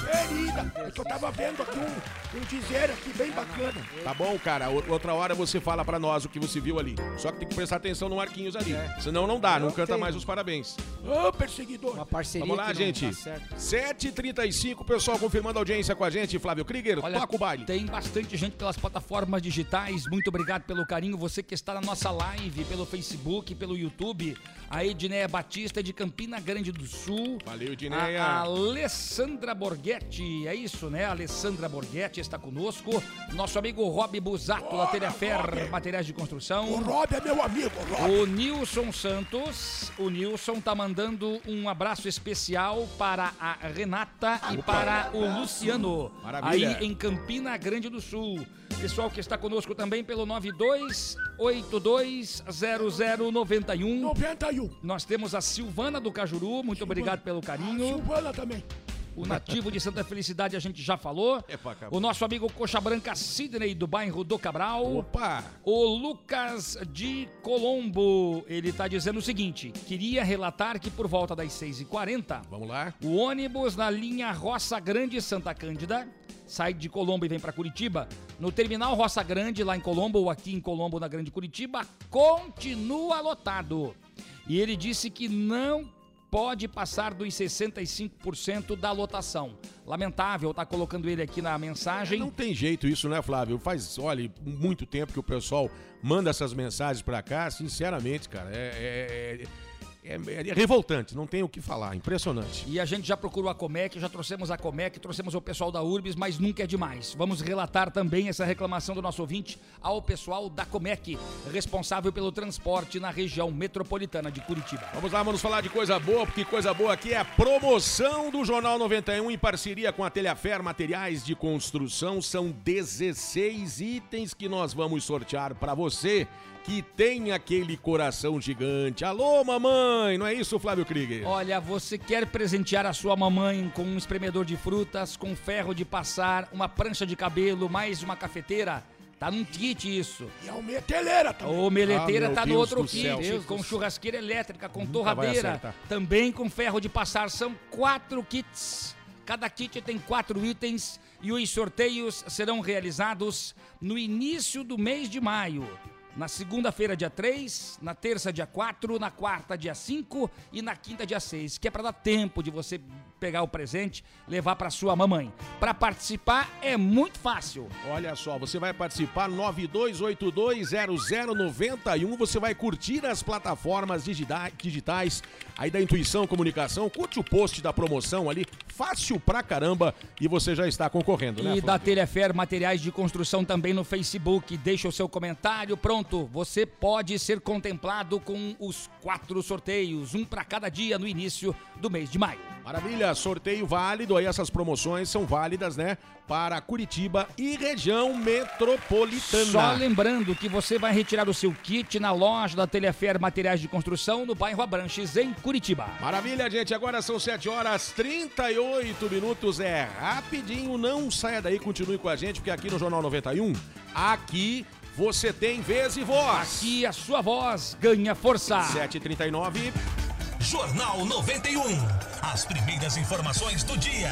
[SPEAKER 5] Querida! É que eu tava vendo aqui um, um dizer aqui bem bacana.
[SPEAKER 2] Tá bom, cara. Outra hora você fala pra nós o que você viu ali. Só que tem que prestar atenção no Marquinhos ali. Senão não dá, não
[SPEAKER 3] Eu
[SPEAKER 2] canta
[SPEAKER 3] tenho.
[SPEAKER 2] mais os parabéns.
[SPEAKER 5] Ô, perseguidor!
[SPEAKER 3] Uma parceria
[SPEAKER 2] Vamos lá,
[SPEAKER 3] que não
[SPEAKER 2] gente.
[SPEAKER 3] tá certo.
[SPEAKER 2] 7h35, pessoal confirmando a audiência com a gente. Flávio Krieger,
[SPEAKER 4] Olha,
[SPEAKER 2] toca o baile.
[SPEAKER 4] Tem bastante gente pelas plataformas digitais. Muito obrigado pelo carinho. Você que está na nossa live, pelo Facebook, pelo YouTube. A Edneia Batista de Campina Grande do Sul.
[SPEAKER 2] Valeu, Edneia.
[SPEAKER 4] a Alessandra Borghetti, é isso, né? A Alessandra Borghetti está conosco. Nosso amigo Rob Busato, da Telhafer Materiais de Construção.
[SPEAKER 5] O Rob é meu amigo, o Rob.
[SPEAKER 4] O Nilson Santos, o Nilson tá mandando um abraço especial para a Renata e para o Luciano,
[SPEAKER 2] Maravilha.
[SPEAKER 4] aí em Campina Grande do Sul. Pessoal que está conosco também pelo 92820091.
[SPEAKER 5] 91.
[SPEAKER 4] Nós temos a Silvana do Cajuru, muito obrigado pelo carinho.
[SPEAKER 5] Silvana também.
[SPEAKER 4] O nativo de Santa Felicidade a gente já falou.
[SPEAKER 2] Acabou.
[SPEAKER 4] O nosso amigo Coxa Branca Sidney do bairro do Cabral.
[SPEAKER 2] Opa!
[SPEAKER 4] O Lucas de Colombo, ele tá dizendo o seguinte: queria relatar que por volta das 6h40,
[SPEAKER 2] Vamos lá.
[SPEAKER 4] o ônibus na linha Roça Grande Santa Cândida sai de Colombo e vem para Curitiba. No terminal Roça Grande, lá em Colombo, ou aqui em Colombo, na Grande Curitiba, continua lotado. E ele disse que não pode passar dos 65% da lotação. Lamentável, tá colocando ele aqui na mensagem.
[SPEAKER 2] Não tem jeito isso, né, Flávio? Faz, olha, muito tempo que o pessoal manda essas mensagens pra cá. Sinceramente, cara, é, é, é- é revoltante. Não tem o que falar. Impressionante.
[SPEAKER 4] E a gente já procurou a Comec, já trouxemos a Comec, trouxemos o pessoal da Urbis, mas nunca é demais. Vamos relatar também essa reclamação do nosso ouvinte ao pessoal da Comec, responsável pelo transporte na região metropolitana de Curitiba.
[SPEAKER 2] Vamos lá, vamos falar de coisa boa, porque coisa boa aqui é a promoção do Jornal 91 em parceria com a Telhafer Materiais de Construção. São 16 itens que nós vamos sortear para você que tem aquele coração gigante. Alô, mamãe! Não é isso, Flávio Krieger?
[SPEAKER 4] Olha, você quer presentear a sua mamãe com um espremedor de frutas, com ferro de passar, uma prancha de cabelo, mais uma cafeteira? Tá num kit isso.
[SPEAKER 5] E a meteleira também.
[SPEAKER 4] O meleteira
[SPEAKER 2] Ah,
[SPEAKER 4] tá no
[SPEAKER 2] Deus
[SPEAKER 4] outro
[SPEAKER 2] do
[SPEAKER 4] kit,
[SPEAKER 2] céu.
[SPEAKER 3] Deus
[SPEAKER 4] com churrasqueira elétrica, com
[SPEAKER 2] Nunca
[SPEAKER 4] torradeira, também com ferro de passar. São quatro kits. Cada kit tem quatro itens e os sorteios serão realizados no início do mês de maio. Na segunda-feira, dia 3, na terça, dia 4, na quarta, dia 5 e na quinta, dia 6, que é para dar tempo de você pegar o presente, levar para sua mamãe. Para participar é muito fácil.
[SPEAKER 2] Olha só, você vai participar 92820091, você vai curtir as plataformas digitais aí da Intuição Comunicação, curte o post da promoção ali, fácil pra caramba e você já está concorrendo, né?
[SPEAKER 4] E
[SPEAKER 2] Flávio?
[SPEAKER 4] da Telhafer Materiais de Construção também no Facebook. Deixa o seu comentário. Pronto, você pode ser contemplado com os quatro sorteios, um para cada dia no início do mês de maio.
[SPEAKER 2] Maravilha, sorteio válido, aí essas promoções são válidas, né, para Curitiba e região metropolitana.
[SPEAKER 4] Só lembrando que você vai retirar o seu kit na loja da Telhafer Materiais de Construção no bairro Abranches, em Curitiba.
[SPEAKER 2] Maravilha, gente. Agora são 7 horas 38 minutos. É rapidinho. Não saia daí, continue com a gente, porque aqui no Jornal 91, aqui você tem vez e voz.
[SPEAKER 4] Aqui a sua voz ganha força.
[SPEAKER 2] 7h39.
[SPEAKER 8] Jornal 91. As primeiras informações do dia.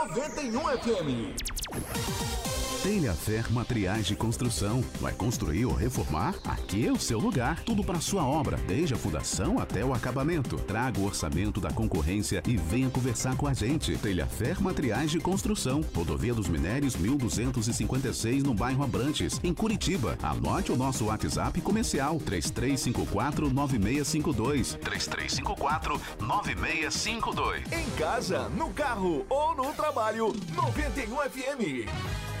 [SPEAKER 10] 91 FM.
[SPEAKER 12] Telhafer Materiais de Construção. Vai construir ou reformar? Aqui é o seu lugar. Tudo para sua obra, desde a fundação até o acabamento. Traga o orçamento da concorrência e venha conversar com a gente. Telhafer Materiais de Construção. Rodovia dos Minérios 1256 no bairro Abrantes, em Curitiba. Anote o nosso WhatsApp comercial 3354 9652. 3354 9652.
[SPEAKER 10] Em casa, no carro ou no trabalho, 91 FM.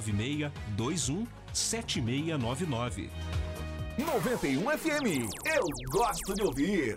[SPEAKER 9] 996 21 7699.
[SPEAKER 10] 91 FM. Eu gosto de ouvir.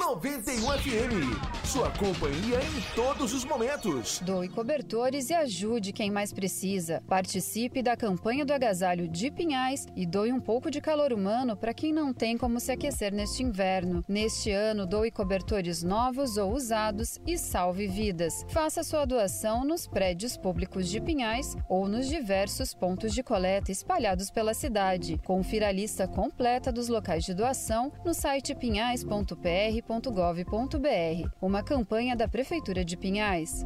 [SPEAKER 10] 91 FM. Sua companhia em todos os momentos.
[SPEAKER 13] Doe cobertores e ajude quem mais precisa. Participe da campanha do agasalho de Pinhais e doe um pouco de calor humano para quem não tem como se aquecer neste inverno. Neste ano, doe cobertores novos ou usados e salve vidas. Faça sua doação nos prédios públicos de Pinhais ou nos diversos pontos de coleta espalhados pela cidade. Confira a lista completa dos locais de doação no site pinhais.pr pinhais.gov.br. Uma campanha da Prefeitura de Pinhais.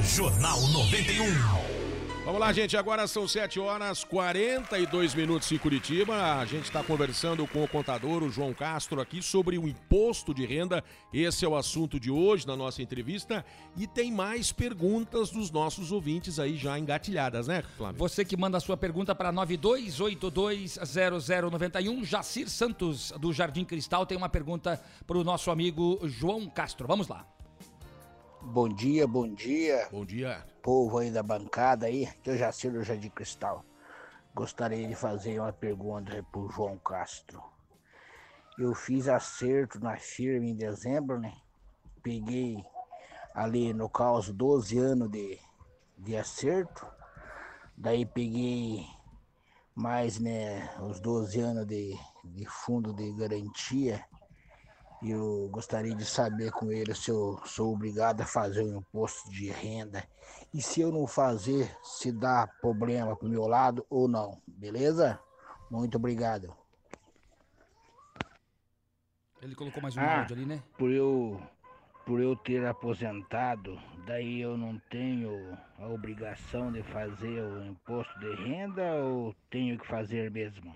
[SPEAKER 8] Jornal 91.
[SPEAKER 2] Vamos lá, gente. Agora são 7 horas 42 minutos em Curitiba. A gente está conversando com o contador, o João Castro, aqui sobre o imposto de renda. Esse é o assunto de hoje na nossa entrevista. E tem mais perguntas dos nossos ouvintes aí já engatilhadas, né, Flávio?
[SPEAKER 4] Você que manda a sua pergunta para 92820091. Jacir Santos, do Jardim Cristal, tem uma pergunta para o nosso amigo João Castro. Vamos lá.
[SPEAKER 15] Bom dia, bom dia.
[SPEAKER 2] Bom dia.
[SPEAKER 15] Povo aí da bancada aí, que eu já sei do Jardim Cristal. Gostaria de fazer uma pergunta para o João Castro. Eu fiz acerto na firma em dezembro, né? Peguei ali no caos 12 anos de, de acerto. Daí peguei mais, né, os 12 anos de, de fundo de garantia. E eu gostaria de saber com ele se eu sou obrigado a fazer o imposto de renda e se eu não fazer, se dá problema pro meu lado ou não, beleza? Muito obrigado.
[SPEAKER 4] Ele colocou mais um
[SPEAKER 15] Ah,
[SPEAKER 4] áudio ali, né?
[SPEAKER 15] Por eu, por eu ter aposentado, daí eu não tenho a obrigação de fazer o imposto de renda ou tenho que fazer mesmo?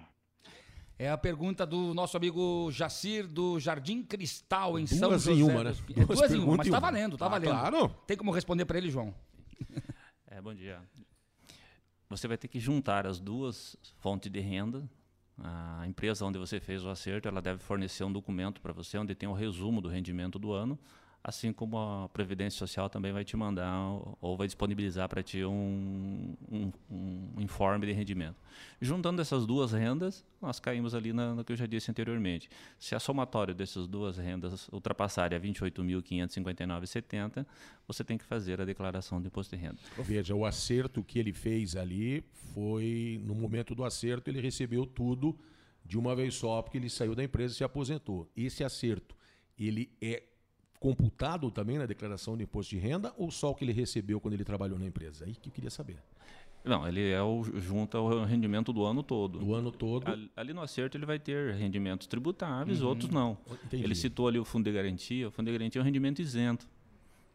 [SPEAKER 4] É a pergunta do nosso amigo Jacir do Jardim Cristal em
[SPEAKER 2] Duas
[SPEAKER 4] São
[SPEAKER 2] em
[SPEAKER 4] José.
[SPEAKER 2] uma, né?
[SPEAKER 4] dos Pinhais.
[SPEAKER 2] Duas
[SPEAKER 4] Duas em uma, mas
[SPEAKER 2] em
[SPEAKER 4] tá valendo, tá
[SPEAKER 2] Ah,
[SPEAKER 4] valendo.
[SPEAKER 2] claro.
[SPEAKER 4] Tem como responder para ele, João?
[SPEAKER 14] É, bom dia. Você vai ter que juntar as duas fontes de renda. A empresa onde você fez o acerto, ela deve fornecer um documento para você onde tem o resumo do rendimento do ano, assim como a Previdência Social também vai te mandar ou vai disponibilizar para ti um, um- um informe de rendimento. Juntando essas duas rendas, nós caímos ali na- no que eu já disse anteriormente. Se a somatória dessas duas rendas ultrapassar a 28.559,70, você tem que fazer a declaração do imposto de renda.
[SPEAKER 2] Veja, o acerto que ele fez ali foi, no momento do acerto, ele recebeu tudo de uma vez só, porque ele saiu da empresa e se aposentou. Esse acerto, ele é computado também na declaração de imposto de renda ou só o que ele recebeu quando ele trabalhou na empresa? Aí que eu queria saber.
[SPEAKER 14] Não, ele é o junta o rendimento do ano todo.
[SPEAKER 2] Do ano todo.
[SPEAKER 14] Ali, ali no acerto ele vai ter rendimentos tributáveis,
[SPEAKER 2] Uhum.
[SPEAKER 14] outros não.
[SPEAKER 2] Entendi.
[SPEAKER 14] Ele citou ali o fundo de garantia. O fundo de garantia é um rendimento isento.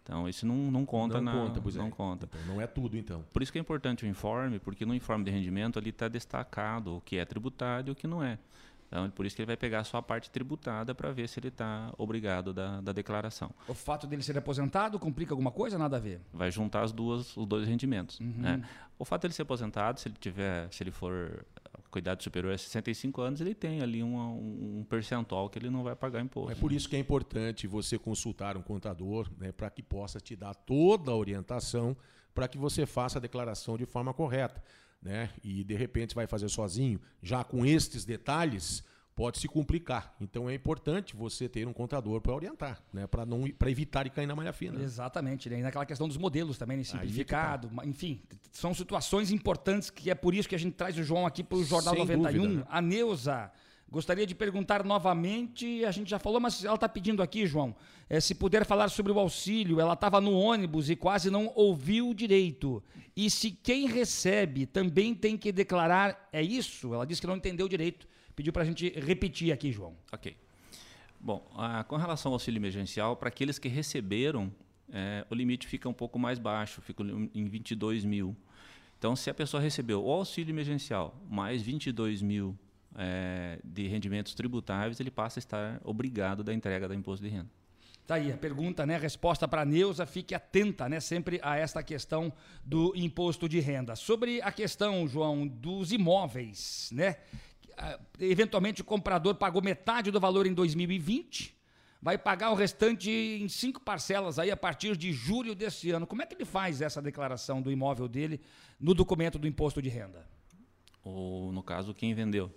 [SPEAKER 14] Então, isso não, não conta
[SPEAKER 2] Não
[SPEAKER 14] na.
[SPEAKER 2] conta, pois é.
[SPEAKER 14] não conta.
[SPEAKER 2] Então, não é tudo, então.
[SPEAKER 14] Por isso que é importante o informe, porque no informe de rendimento ali está destacado o que é tributado e o que não é. Então, por isso que ele vai pegar só a parte tributada para ver se ele está obrigado da, da declaração.
[SPEAKER 4] O fato dele ser aposentado complica alguma coisa? Nada a ver.
[SPEAKER 14] Vai juntar as duas, os dois rendimentos.
[SPEAKER 4] Uhum.
[SPEAKER 14] né? O fato dele ser aposentado, se ele tiver, se ele for com idade superior a 65 anos, ele tem ali uma, um percentual que ele não vai pagar imposto.
[SPEAKER 2] É por isso que é importante você consultar um contador, né, para que possa te dar toda a orientação para que você faça a declaração de forma correta. Né? E de repente vai fazer sozinho, já com estes detalhes, pode se complicar. Então é importante você ter um contador para orientar, né? para não para evitar de cair na malha fina.
[SPEAKER 4] Exatamente, né? E naquela questão dos modelos também, né?
[SPEAKER 2] É que
[SPEAKER 4] simplificado, ma- enfim, são situações importantes que é por isso que a gente traz o João aqui para o Jornal
[SPEAKER 2] Sem
[SPEAKER 4] 91.
[SPEAKER 2] dúvida.
[SPEAKER 4] A Neuza gostaria de perguntar novamente, a gente já falou, mas ela está pedindo aqui, João, eh, se puder falar sobre o auxílio, ela estava no ônibus e quase não ouviu direito. E se quem recebe também tem que declarar, é isso? Ela disse que não entendeu direito. Pediu para a gente repetir aqui, João.
[SPEAKER 14] Ok. Bom, ah, com relação ao auxílio emergencial, para aqueles que receberam, eh, o limite fica um pouco mais baixo, fica em 22 mil. Então, se a pessoa recebeu o auxílio emergencial mais 22 mil eh, de rendimentos tributáveis, ele passa a estar obrigado da entrega do imposto de renda.
[SPEAKER 4] Tá aí a pergunta, né? Resposta para Neuza, fique atenta, né? Sempre a esta questão do imposto de renda. Sobre a questão, João, dos imóveis, né? Ah, Eventualmente o comprador pagou metade do valor em 2020, vai pagar o restante em cinco parcelas aí a partir de julho desse ano. Como é que ele faz essa declaração do imóvel dele no documento do imposto de renda?
[SPEAKER 14] Ou, no caso, quem vendeu.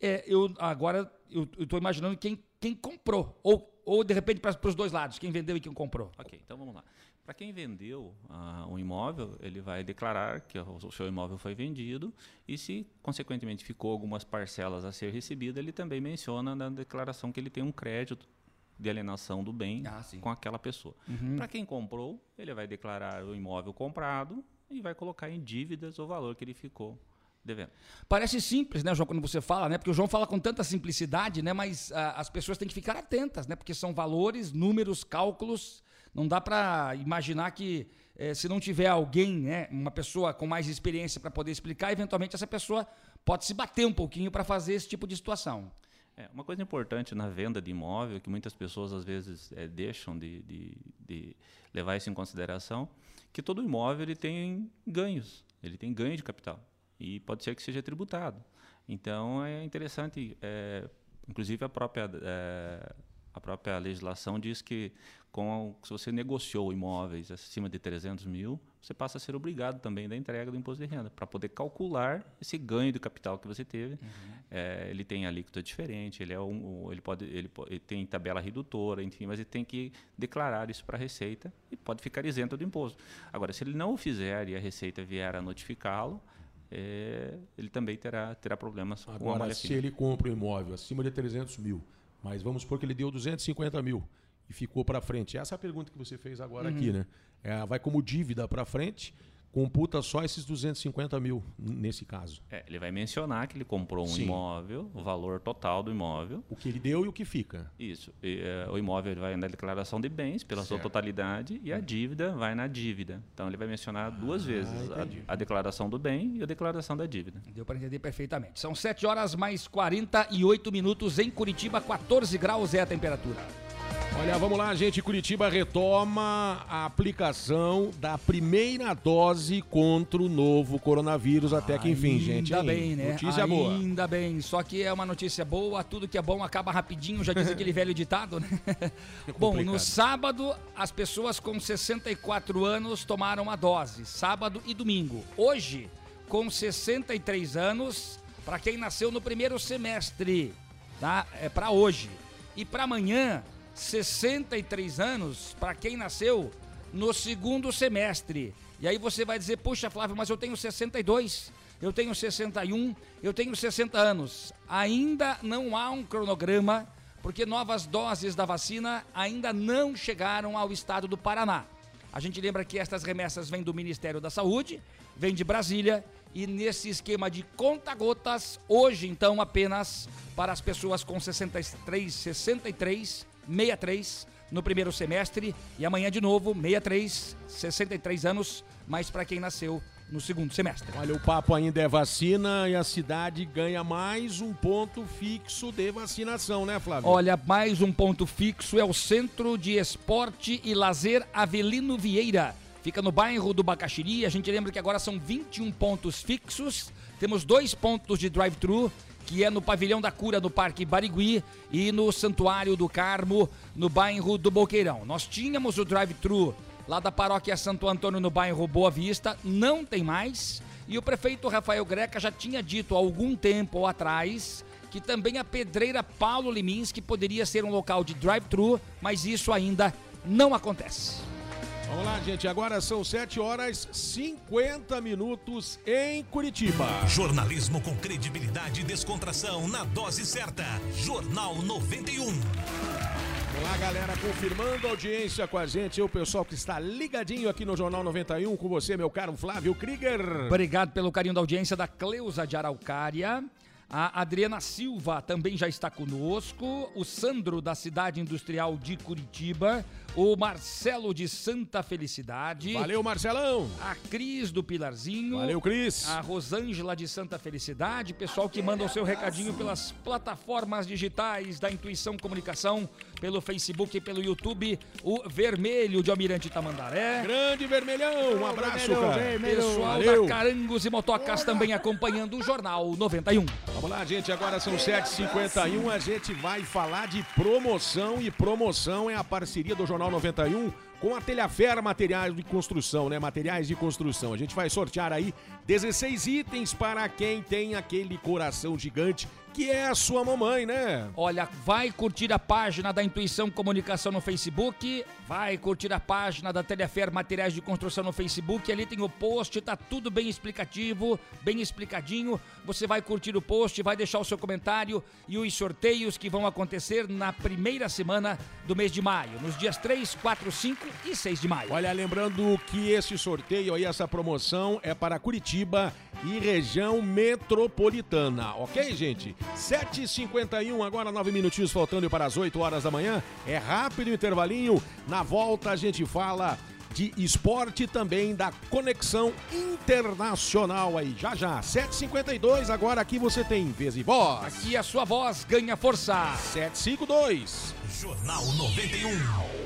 [SPEAKER 4] É, eu agora eu estou imaginando quem, quem comprou ou, ou de repente para os dois lados, quem vendeu e quem comprou.
[SPEAKER 14] Ok, então vamos lá. Para quem vendeu ah, um imóvel, ele vai declarar que o seu imóvel foi vendido e se, consequentemente, ficou algumas parcelas a ser recebidas, ele também menciona na declaração que ele tem um crédito de alienação do bem com aquela pessoa.
[SPEAKER 4] Uhum.
[SPEAKER 14] Para quem comprou, ele vai declarar o imóvel comprado e vai colocar em dívidas o valor que ele ficou
[SPEAKER 4] Parece simples, né, João, quando você fala, né? Porque o João fala com tanta simplicidade, né? Mas ah, as pessoas têm que ficar atentas, né? Porque são valores, números, cálculos. Não dá para imaginar que eh, se não tiver alguém, né, uma pessoa com mais experiência para poder explicar, eventualmente essa pessoa pode se bater um pouquinho para fazer esse tipo de situação.
[SPEAKER 14] É, uma coisa importante na venda de imóvel, que muitas pessoas às vezes eh, deixam de, de- de levar isso em consideração, que todo imóvel ele tem ganhos, ele tem ganho de capital e pode ser que seja tributado. Então é interessante, eh, inclusive a própria eh, a própria legislação diz que com, se você negociou imóveis acima de 300 mil, você passa a ser obrigado também da entrega do imposto de renda, para poder calcular esse ganho de capital que você teve. É, ele tem alíquota diferente, ele, é um, ele, pode, ele, ele tem tabela redutora, enfim, mas ele tem que declarar isso para a Receita e pode ficar isento do imposto. Agora, se ele não o fizer e a Receita vier a notificá-lo, é, ele também terá, terá problemas com a
[SPEAKER 2] Agora,
[SPEAKER 14] malha
[SPEAKER 2] se
[SPEAKER 14] fina.
[SPEAKER 2] ele compra um imóvel acima de 300 mil, mas vamos supor que ele deu 250 mil e ficou para frente. Essa é a pergunta que você fez agora
[SPEAKER 14] Uhum.
[SPEAKER 2] aqui, né? É, vai como dívida para frente, computa só esses 250 mil nesse caso.
[SPEAKER 14] É, ele vai mencionar que ele comprou um
[SPEAKER 2] Sim.
[SPEAKER 14] imóvel, o valor total do imóvel.
[SPEAKER 2] O que ele deu e o que fica.
[SPEAKER 14] Isso. E, eh, o imóvel vai na declaração de bens pela sua
[SPEAKER 2] Certo.
[SPEAKER 14] totalidade e a dívida vai na dívida. Então ele vai mencionar duas vezes a, a declaração do bem e a declaração da dívida.
[SPEAKER 4] Deu para entender perfeitamente. São 7 horas mais 48 minutos em Curitiba, 14 graus é a temperatura.
[SPEAKER 2] Olha, vamos lá, gente. Curitiba retoma a aplicação da primeira dose contra o novo coronavírus até que enfim, gente.
[SPEAKER 4] Ainda bem, né?
[SPEAKER 2] Notícia boa.
[SPEAKER 4] Ainda bem. Só que é uma notícia boa, tudo que é bom acaba rapidinho, já diz aquele velho ditado, né? bom, no sábado, as pessoas com 64 anos tomaram a dose, sábado e domingo. Hoje, com 63 anos, para quem nasceu no primeiro semestre, tá? É para hoje. E para amanhã, 63 anos para quem nasceu no segundo semestre. E aí você vai dizer, puxa, Flávio, mas eu tenho 62, eu tenho 61, eu tenho 60 anos. Ainda não há um cronograma, porque novas doses da vacina ainda não chegaram ao estado do Paraná. A gente lembra que estas remessas vêm do Ministério da Saúde, vêm de Brasília e nesse esquema de conta-gotas, hoje então apenas para as pessoas com 63, 63, 63 no primeiro semestre e amanhã de novo 63, 63 anos, mas para quem nasceu no segundo semestre.
[SPEAKER 2] Olha, o papo ainda é vacina e a cidade ganha mais um ponto fixo de vacinação, né, Flávio?
[SPEAKER 4] Olha, mais um ponto fixo é o Centro de Esporte e Lazer Avelino Vieira. Fica no bairro do Bacaxiri. A gente lembra que agora são 21 pontos fixos. Temos dois pontos de drive-thru, que é no Pavilhão da Cura, no Parque Barigui, e no Santuário do Carmo, no bairro do Boqueirão. Nós tínhamos o drive-thru lá da paróquia Santo Antônio, no bairro Boa Vista, não tem mais. E o prefeito Rafael Greca já tinha dito há algum tempo atrás que também a pedreira Paulo Liminski poderia ser um local de drive-thru, mas isso ainda não acontece.
[SPEAKER 2] Vamos lá, gente. Agora são 7 horas 50 minutos em Curitiba.
[SPEAKER 8] Jornalismo com credibilidade e descontração na dose certa. Jornal 91.
[SPEAKER 2] Olá, galera, confirmando a audiência com a gente, o pessoal que está ligadinho aqui no Jornal 91 com você, meu caro Flávio Krieger.
[SPEAKER 4] Obrigado pelo carinho da audiência da Cleusa de Araucária. A Adriana Silva também já está conosco. O Sandro, da Cidade Industrial de Curitiba. O Marcelo de Santa Felicidade.
[SPEAKER 2] Valeu, Marcelão.
[SPEAKER 4] A Cris do Pilarzinho.
[SPEAKER 2] Valeu, Cris.
[SPEAKER 4] A Rosângela de Santa Felicidade. Pessoal que manda o seu recadinho pelas plataformas digitais da Intuição Comunicação, pelo Facebook e pelo YouTube. O Vermelho de Almirante Tamandaré.
[SPEAKER 2] Grande Vermelhão, um abraço,
[SPEAKER 4] Vermelho,
[SPEAKER 2] cara.
[SPEAKER 4] Vermelho. Pessoal
[SPEAKER 2] Valeu.
[SPEAKER 4] da Carangos e Motocas também acompanhando o Jornal 91.
[SPEAKER 2] Vamos lá, gente. Agora são 7h51. A gente vai falar de promoção. E promoção é a parceria do Jornal 91 com a Telhafer Materiais de Construção, né? Materiais de construção. A gente vai sortear aí 16 itens para quem tem aquele coração gigante que é a sua mamãe, né?
[SPEAKER 4] Olha, vai curtir a página da Intuição Comunicação no Facebook, vai curtir a página da Telefer Materiais de Construção no Facebook, ali tem o post, tá tudo bem explicativo, bem explicadinho. Você vai curtir o post, vai deixar o seu comentário e os sorteios que vão acontecer na primeira semana do mês de maio, nos dias 3, 4, 5 e 6 de maio.
[SPEAKER 2] Olha, lembrando que esse sorteio aí, essa promoção é para Curitiba e região metropolitana, ok, gente? 7h51, agora 9 minutinhos faltando para as 8 horas da manhã. É rápido o intervalinho. Na volta a gente fala de esporte também da conexão internacional aí. Já já, 7h52, agora aqui você tem vez e voz.
[SPEAKER 4] Aqui a sua voz ganha força.
[SPEAKER 2] 752.
[SPEAKER 8] Jornal 91.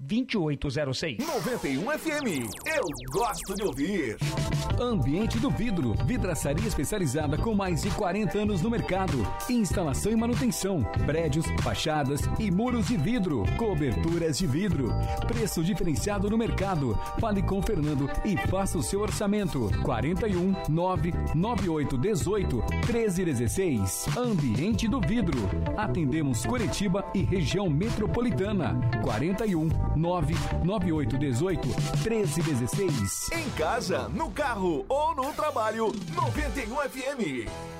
[SPEAKER 4] 2806.
[SPEAKER 10] 91 FM. Eu gosto de ouvir.
[SPEAKER 11] Ambiente do Vidro. Vidraçaria especializada com mais de 40 anos no mercado. Instalação e manutenção. Prédios, fachadas e muros de vidro. Coberturas de vidro. Preço diferenciado no mercado. Fale com o Fernando e faça o seu orçamento. 41 998 18 1316. Ambiente do Vidro. Atendemos Curitiba e região metropolitana. 41 998 18 1316.
[SPEAKER 10] Em casa, no carro ou no trabalho, 91 FM.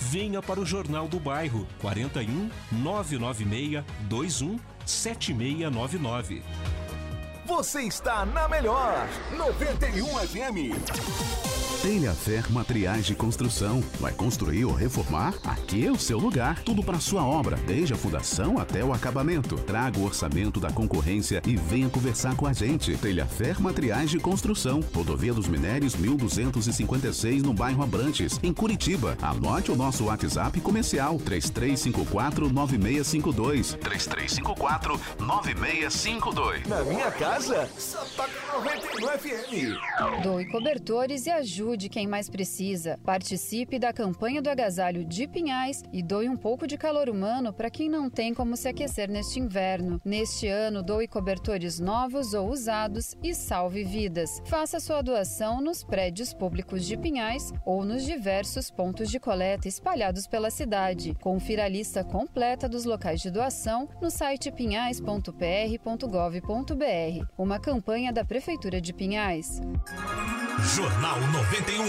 [SPEAKER 9] Venha para o Jornal do Bairro 41 996 21 7699.
[SPEAKER 10] Você está na melhor, 91 FM.
[SPEAKER 12] Telhafer Materiais de Construção. Vai construir ou reformar? Aqui é o seu lugar. Tudo para sua obra, desde a fundação até o acabamento. Traga o orçamento da concorrência e venha conversar com a gente. Telhafer Materiais de Construção. Rodovia dos Minérios 1256 no bairro Abrantes, em Curitiba. Anote o nosso WhatsApp comercial 3354 9652. 3354 9652.
[SPEAKER 10] Na minha casa, só toca 91 FM.
[SPEAKER 13] Doe cobertores e ajude quem mais precisa. Participe da campanha do agasalho de Pinhais e doe um pouco de calor humano para quem não tem como se aquecer neste inverno. Neste ano, doe cobertores novos ou usados e salve vidas. Faça sua doação nos prédios públicos de Pinhais ou nos diversos pontos de coleta espalhados pela cidade. Confira a lista completa dos locais de doação no site pinhais.pr.gov.br. Uma campanha da Prefeitura de Pinhais.
[SPEAKER 8] Jornal 91.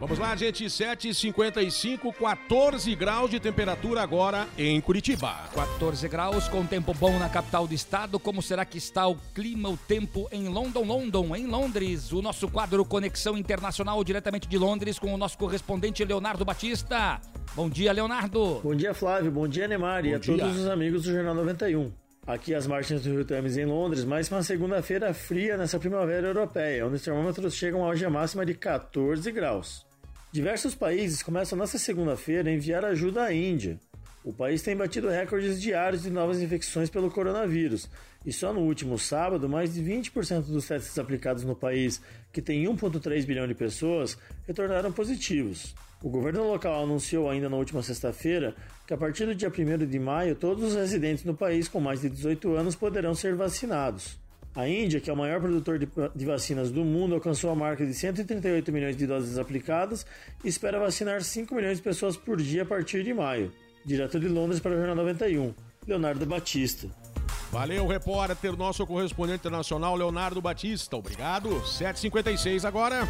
[SPEAKER 2] Vamos lá, gente, 7h55, 14 graus de temperatura agora em Curitiba.
[SPEAKER 4] 14 graus com tempo bom na capital do estado. Como será que está o clima, o tempo em London, London, em Londres? O nosso quadro Conexão Internacional diretamente de Londres com o nosso correspondente Leonardo Batista. Bom dia, Leonardo.
[SPEAKER 16] Bom dia, Flávio. Bom dia, Neymar e a
[SPEAKER 4] dia.
[SPEAKER 16] todos os amigos do Jornal 91. Aqui as margens do Rio Thames em Londres, mais uma segunda-feira fria nessa primavera europeia, onde os termômetros chegam hoje a máxima de 14 graus. Diversos países começam nesta segunda-feira a enviar ajuda à Índia. O país tem batido recordes diários de novas infecções pelo coronavírus, e só no último sábado, mais de 20% dos testes aplicados no país, que tem 1,3 bilhão de pessoas, retornaram positivos. O governo local anunciou ainda na última sexta-feira que a partir do dia 1 de maio, todos os residentes no país com mais de 18 anos poderão ser vacinados. A Índia, que é o maior produtor de, vacinas do mundo, alcançou a marca de 138 milhões de doses aplicadas e espera vacinar 5 milhões de pessoas por dia a partir de maio. Direto de Londres para o Jornal 91, Leonardo Batista.
[SPEAKER 2] Valeu, repórter, nosso correspondente internacional, Leonardo Batista. Obrigado. 7h56 agora.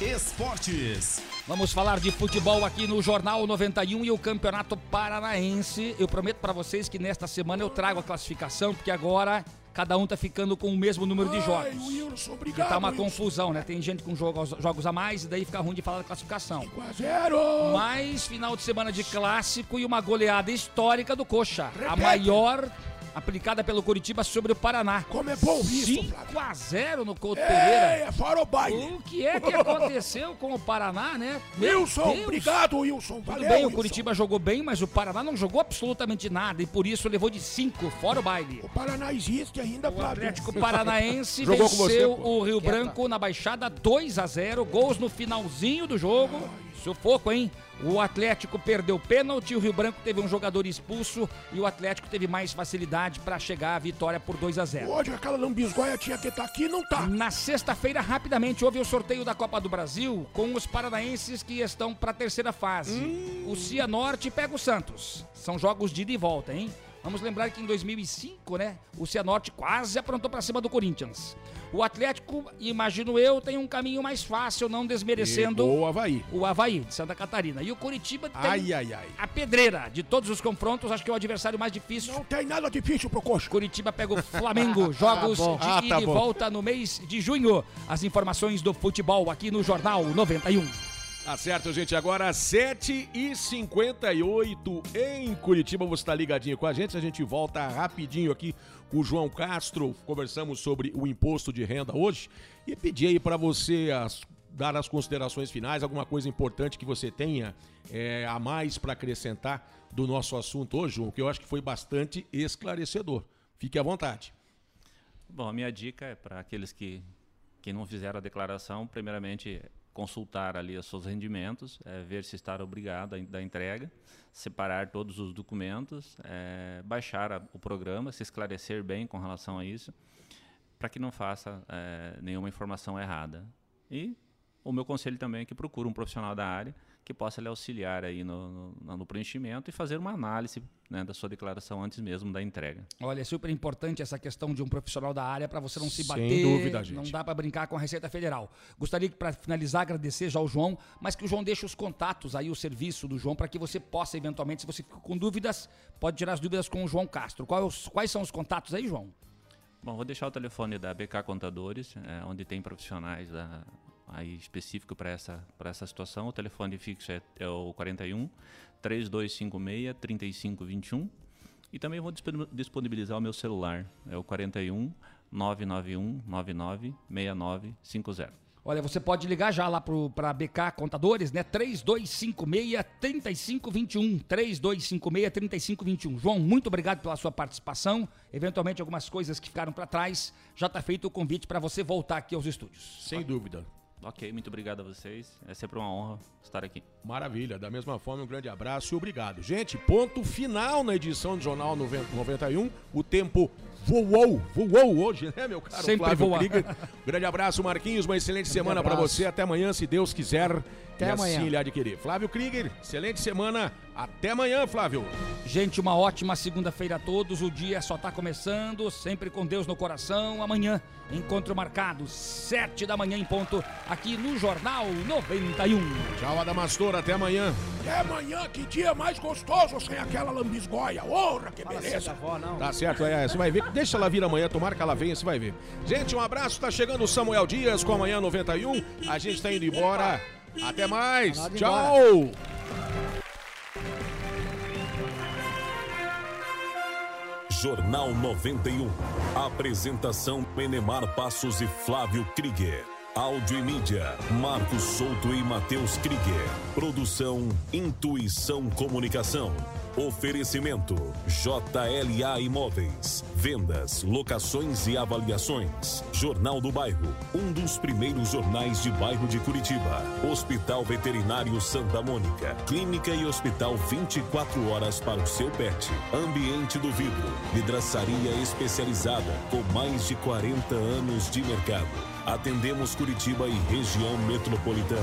[SPEAKER 8] Esportes.
[SPEAKER 4] Vamos falar de futebol aqui no Jornal 91 e o Campeonato Paranaense. Eu prometo para vocês que nesta semana eu trago a classificação, porque agora cada um tá ficando com o mesmo número de jogos.
[SPEAKER 5] Wilson,
[SPEAKER 4] Porque
[SPEAKER 5] obrigado.
[SPEAKER 4] tá uma
[SPEAKER 5] Wilson.
[SPEAKER 4] confusão, né? Tem gente com jogos, jogos a mais e daí fica ruim de falar da classificação.
[SPEAKER 5] 5 a 0.
[SPEAKER 4] Mais final de semana de clássico e uma goleada histórica do Coxa. A
[SPEAKER 5] Repete.
[SPEAKER 4] maior aplicada pelo Curitiba sobre o Paraná.
[SPEAKER 5] Como é bom isso,
[SPEAKER 4] 5 a 0 no Couto
[SPEAKER 5] É,
[SPEAKER 4] Pereira.
[SPEAKER 5] é fora o baile.
[SPEAKER 4] O que é que aconteceu com o Paraná, né? Meu
[SPEAKER 5] Wilson,
[SPEAKER 4] Deus.
[SPEAKER 5] obrigado, Wilson.
[SPEAKER 4] Tudo
[SPEAKER 5] Valeu,
[SPEAKER 4] bem, o
[SPEAKER 5] Wilson.
[SPEAKER 4] Curitiba jogou bem, mas o Paraná não jogou absolutamente nada e por isso levou de 5 fora o baile.
[SPEAKER 5] O Paraná existe ainda,
[SPEAKER 4] O Atlético
[SPEAKER 5] Flávio.
[SPEAKER 4] Paranaense
[SPEAKER 5] você,
[SPEAKER 4] venceu
[SPEAKER 5] pô.
[SPEAKER 4] o Rio
[SPEAKER 5] Quieta.
[SPEAKER 4] Branco na Baixada 2 a 0 gols no finalzinho do jogo. Sufoco, hein? O Atlético perdeu pênalti, o Rio Branco teve um jogador expulso e o Atlético teve mais facilidade para chegar à vitória por 2 a 0
[SPEAKER 5] Hoje aquela lambisgoia tinha que estar aqui não tá.
[SPEAKER 4] Na sexta-feira, rapidamente, houve o sorteio da Copa do Brasil com os paranaenses que estão para a terceira fase. O Cianorte pega o Santos. São jogos de ida e volta, hein? Vamos lembrar que em 2005, né, o Cianorte quase aprontou para cima do Corinthians. O Atlético, imagino eu, tem um caminho mais fácil, não desmerecendo
[SPEAKER 2] o Havaí.
[SPEAKER 4] o Havaí, de Santa Catarina. E o Curitiba tem
[SPEAKER 2] Ai, ai, ai.
[SPEAKER 4] a pedreira de todos os confrontos, acho que é o adversário mais difícil.
[SPEAKER 5] Não tem nada difícil pro Coxa.
[SPEAKER 4] Curitiba pega o Flamengo, jogos
[SPEAKER 2] Ah,
[SPEAKER 4] de
[SPEAKER 2] Ah,
[SPEAKER 4] ida
[SPEAKER 2] tá
[SPEAKER 4] e
[SPEAKER 2] bom.
[SPEAKER 4] volta no mês de junho. As informações do futebol aqui no Jornal 91.
[SPEAKER 2] Tá certo, gente. Agora 7h58 em Curitiba. Você está ligadinho com a gente. A gente volta rapidinho aqui com o João Castro. Conversamos sobre o imposto de renda hoje. E pedi aí para você as- dar as considerações finais, alguma coisa importante que você tenha é, a mais para acrescentar do nosso assunto hoje, João, que eu acho que foi bastante esclarecedor. Fique à vontade.
[SPEAKER 14] Bom, a minha dica é para aqueles que, que não fizeram a declaração, primeiramente consultar ali os seus rendimentos, eh, ver se está obrigado da entrega, separar todos os documentos, eh, baixar a- o programa, se esclarecer bem com relação a isso, para que não faça eh, nenhuma informação errada. E o meu conselho também é que procure um profissional da área que possa lhe auxiliar aí no, no, no preenchimento e fazer uma análise né, da sua declaração antes mesmo da entrega.
[SPEAKER 4] Olha, é super importante essa questão de um profissional da área para você não se
[SPEAKER 14] Sem
[SPEAKER 4] bater.
[SPEAKER 14] dúvida, gente.
[SPEAKER 4] Não dá para brincar com a Receita Federal. Gostaria que para finalizar agradecer já ao João, mas que o João deixe os contatos aí, o serviço do João, para que você possa eventualmente, se você ficou com dúvidas, pode tirar as dúvidas com o João Castro. Qual é quais são os contatos aí, João?
[SPEAKER 14] Bom, vou deixar o telefone da BK Contadores, é, onde tem profissionais da, aí específico para essa, para essa situação. O telefone fixo é, é o 41 3256 3521. E também vou disponibil- disponibilizar o meu celular, é o 41 991 99 6950.
[SPEAKER 4] Olha, você pode ligar já lá para BK Contadores, né? 3256-3521. 3256-3521. João, muito obrigado pela sua participação. Eventualmente, algumas coisas que ficaram para trás, já está feito o convite para você voltar aqui aos estúdios.
[SPEAKER 2] Sem dúvida.
[SPEAKER 14] Ok, muito obrigado a vocês. É sempre uma honra estar aqui.
[SPEAKER 2] Maravilha, da mesma forma, um grande abraço e obrigado. Gente, ponto final na edição do Jornal 90 91. O tempo voou, voou hoje, né, meu caro
[SPEAKER 4] Sempre
[SPEAKER 2] Flávio
[SPEAKER 4] voa.
[SPEAKER 2] Krieger? Grande abraço, Marquinhos, uma excelente semana para você. Até amanhã, se Deus quiser.
[SPEAKER 4] Até
[SPEAKER 2] e
[SPEAKER 4] amanhã.
[SPEAKER 2] assim ele querer. Flávio Krieger, excelente semana. Até amanhã, Flávio.
[SPEAKER 4] Gente, uma ótima segunda-feira a todos. O dia só está começando, sempre com Deus no coração. Amanhã, encontro marcado, sete da manhã em ponto, aqui no Jornal 91.
[SPEAKER 2] Tchau, Adamastor, até amanhã.
[SPEAKER 5] Até amanhã, que dia mais gostoso sem aquela lambisgoia. Ora, que beleza.
[SPEAKER 2] Tá certo, é, você vai ver. Deixa ela vir amanhã, tomara que ela venha, você vai ver. Gente, um abraço, tá chegando o Samuel Dias com amanhã 91. A gente tá indo embora. Até mais.
[SPEAKER 10] Tá
[SPEAKER 2] Tchau.
[SPEAKER 1] Jornal 91. Apresentação Enemar Passos e Flávio Krieger. Áudio e mídia, Marcos Souto e Matheus Krieger. Produção Intuição Comunicação. Oferecimento JLA Imóveis. Vendas, locações e avaliações. Jornal do Bairro, um dos primeiros jornais de bairro de Curitiba. Hospital Veterinário Santa Mônica. Clínica e hospital 24 horas para o seu pet. Ambiente do vidro. Vidraçaria especializada com mais de 40 anos de mercado. Atendemos Curitiba e região metropolitana.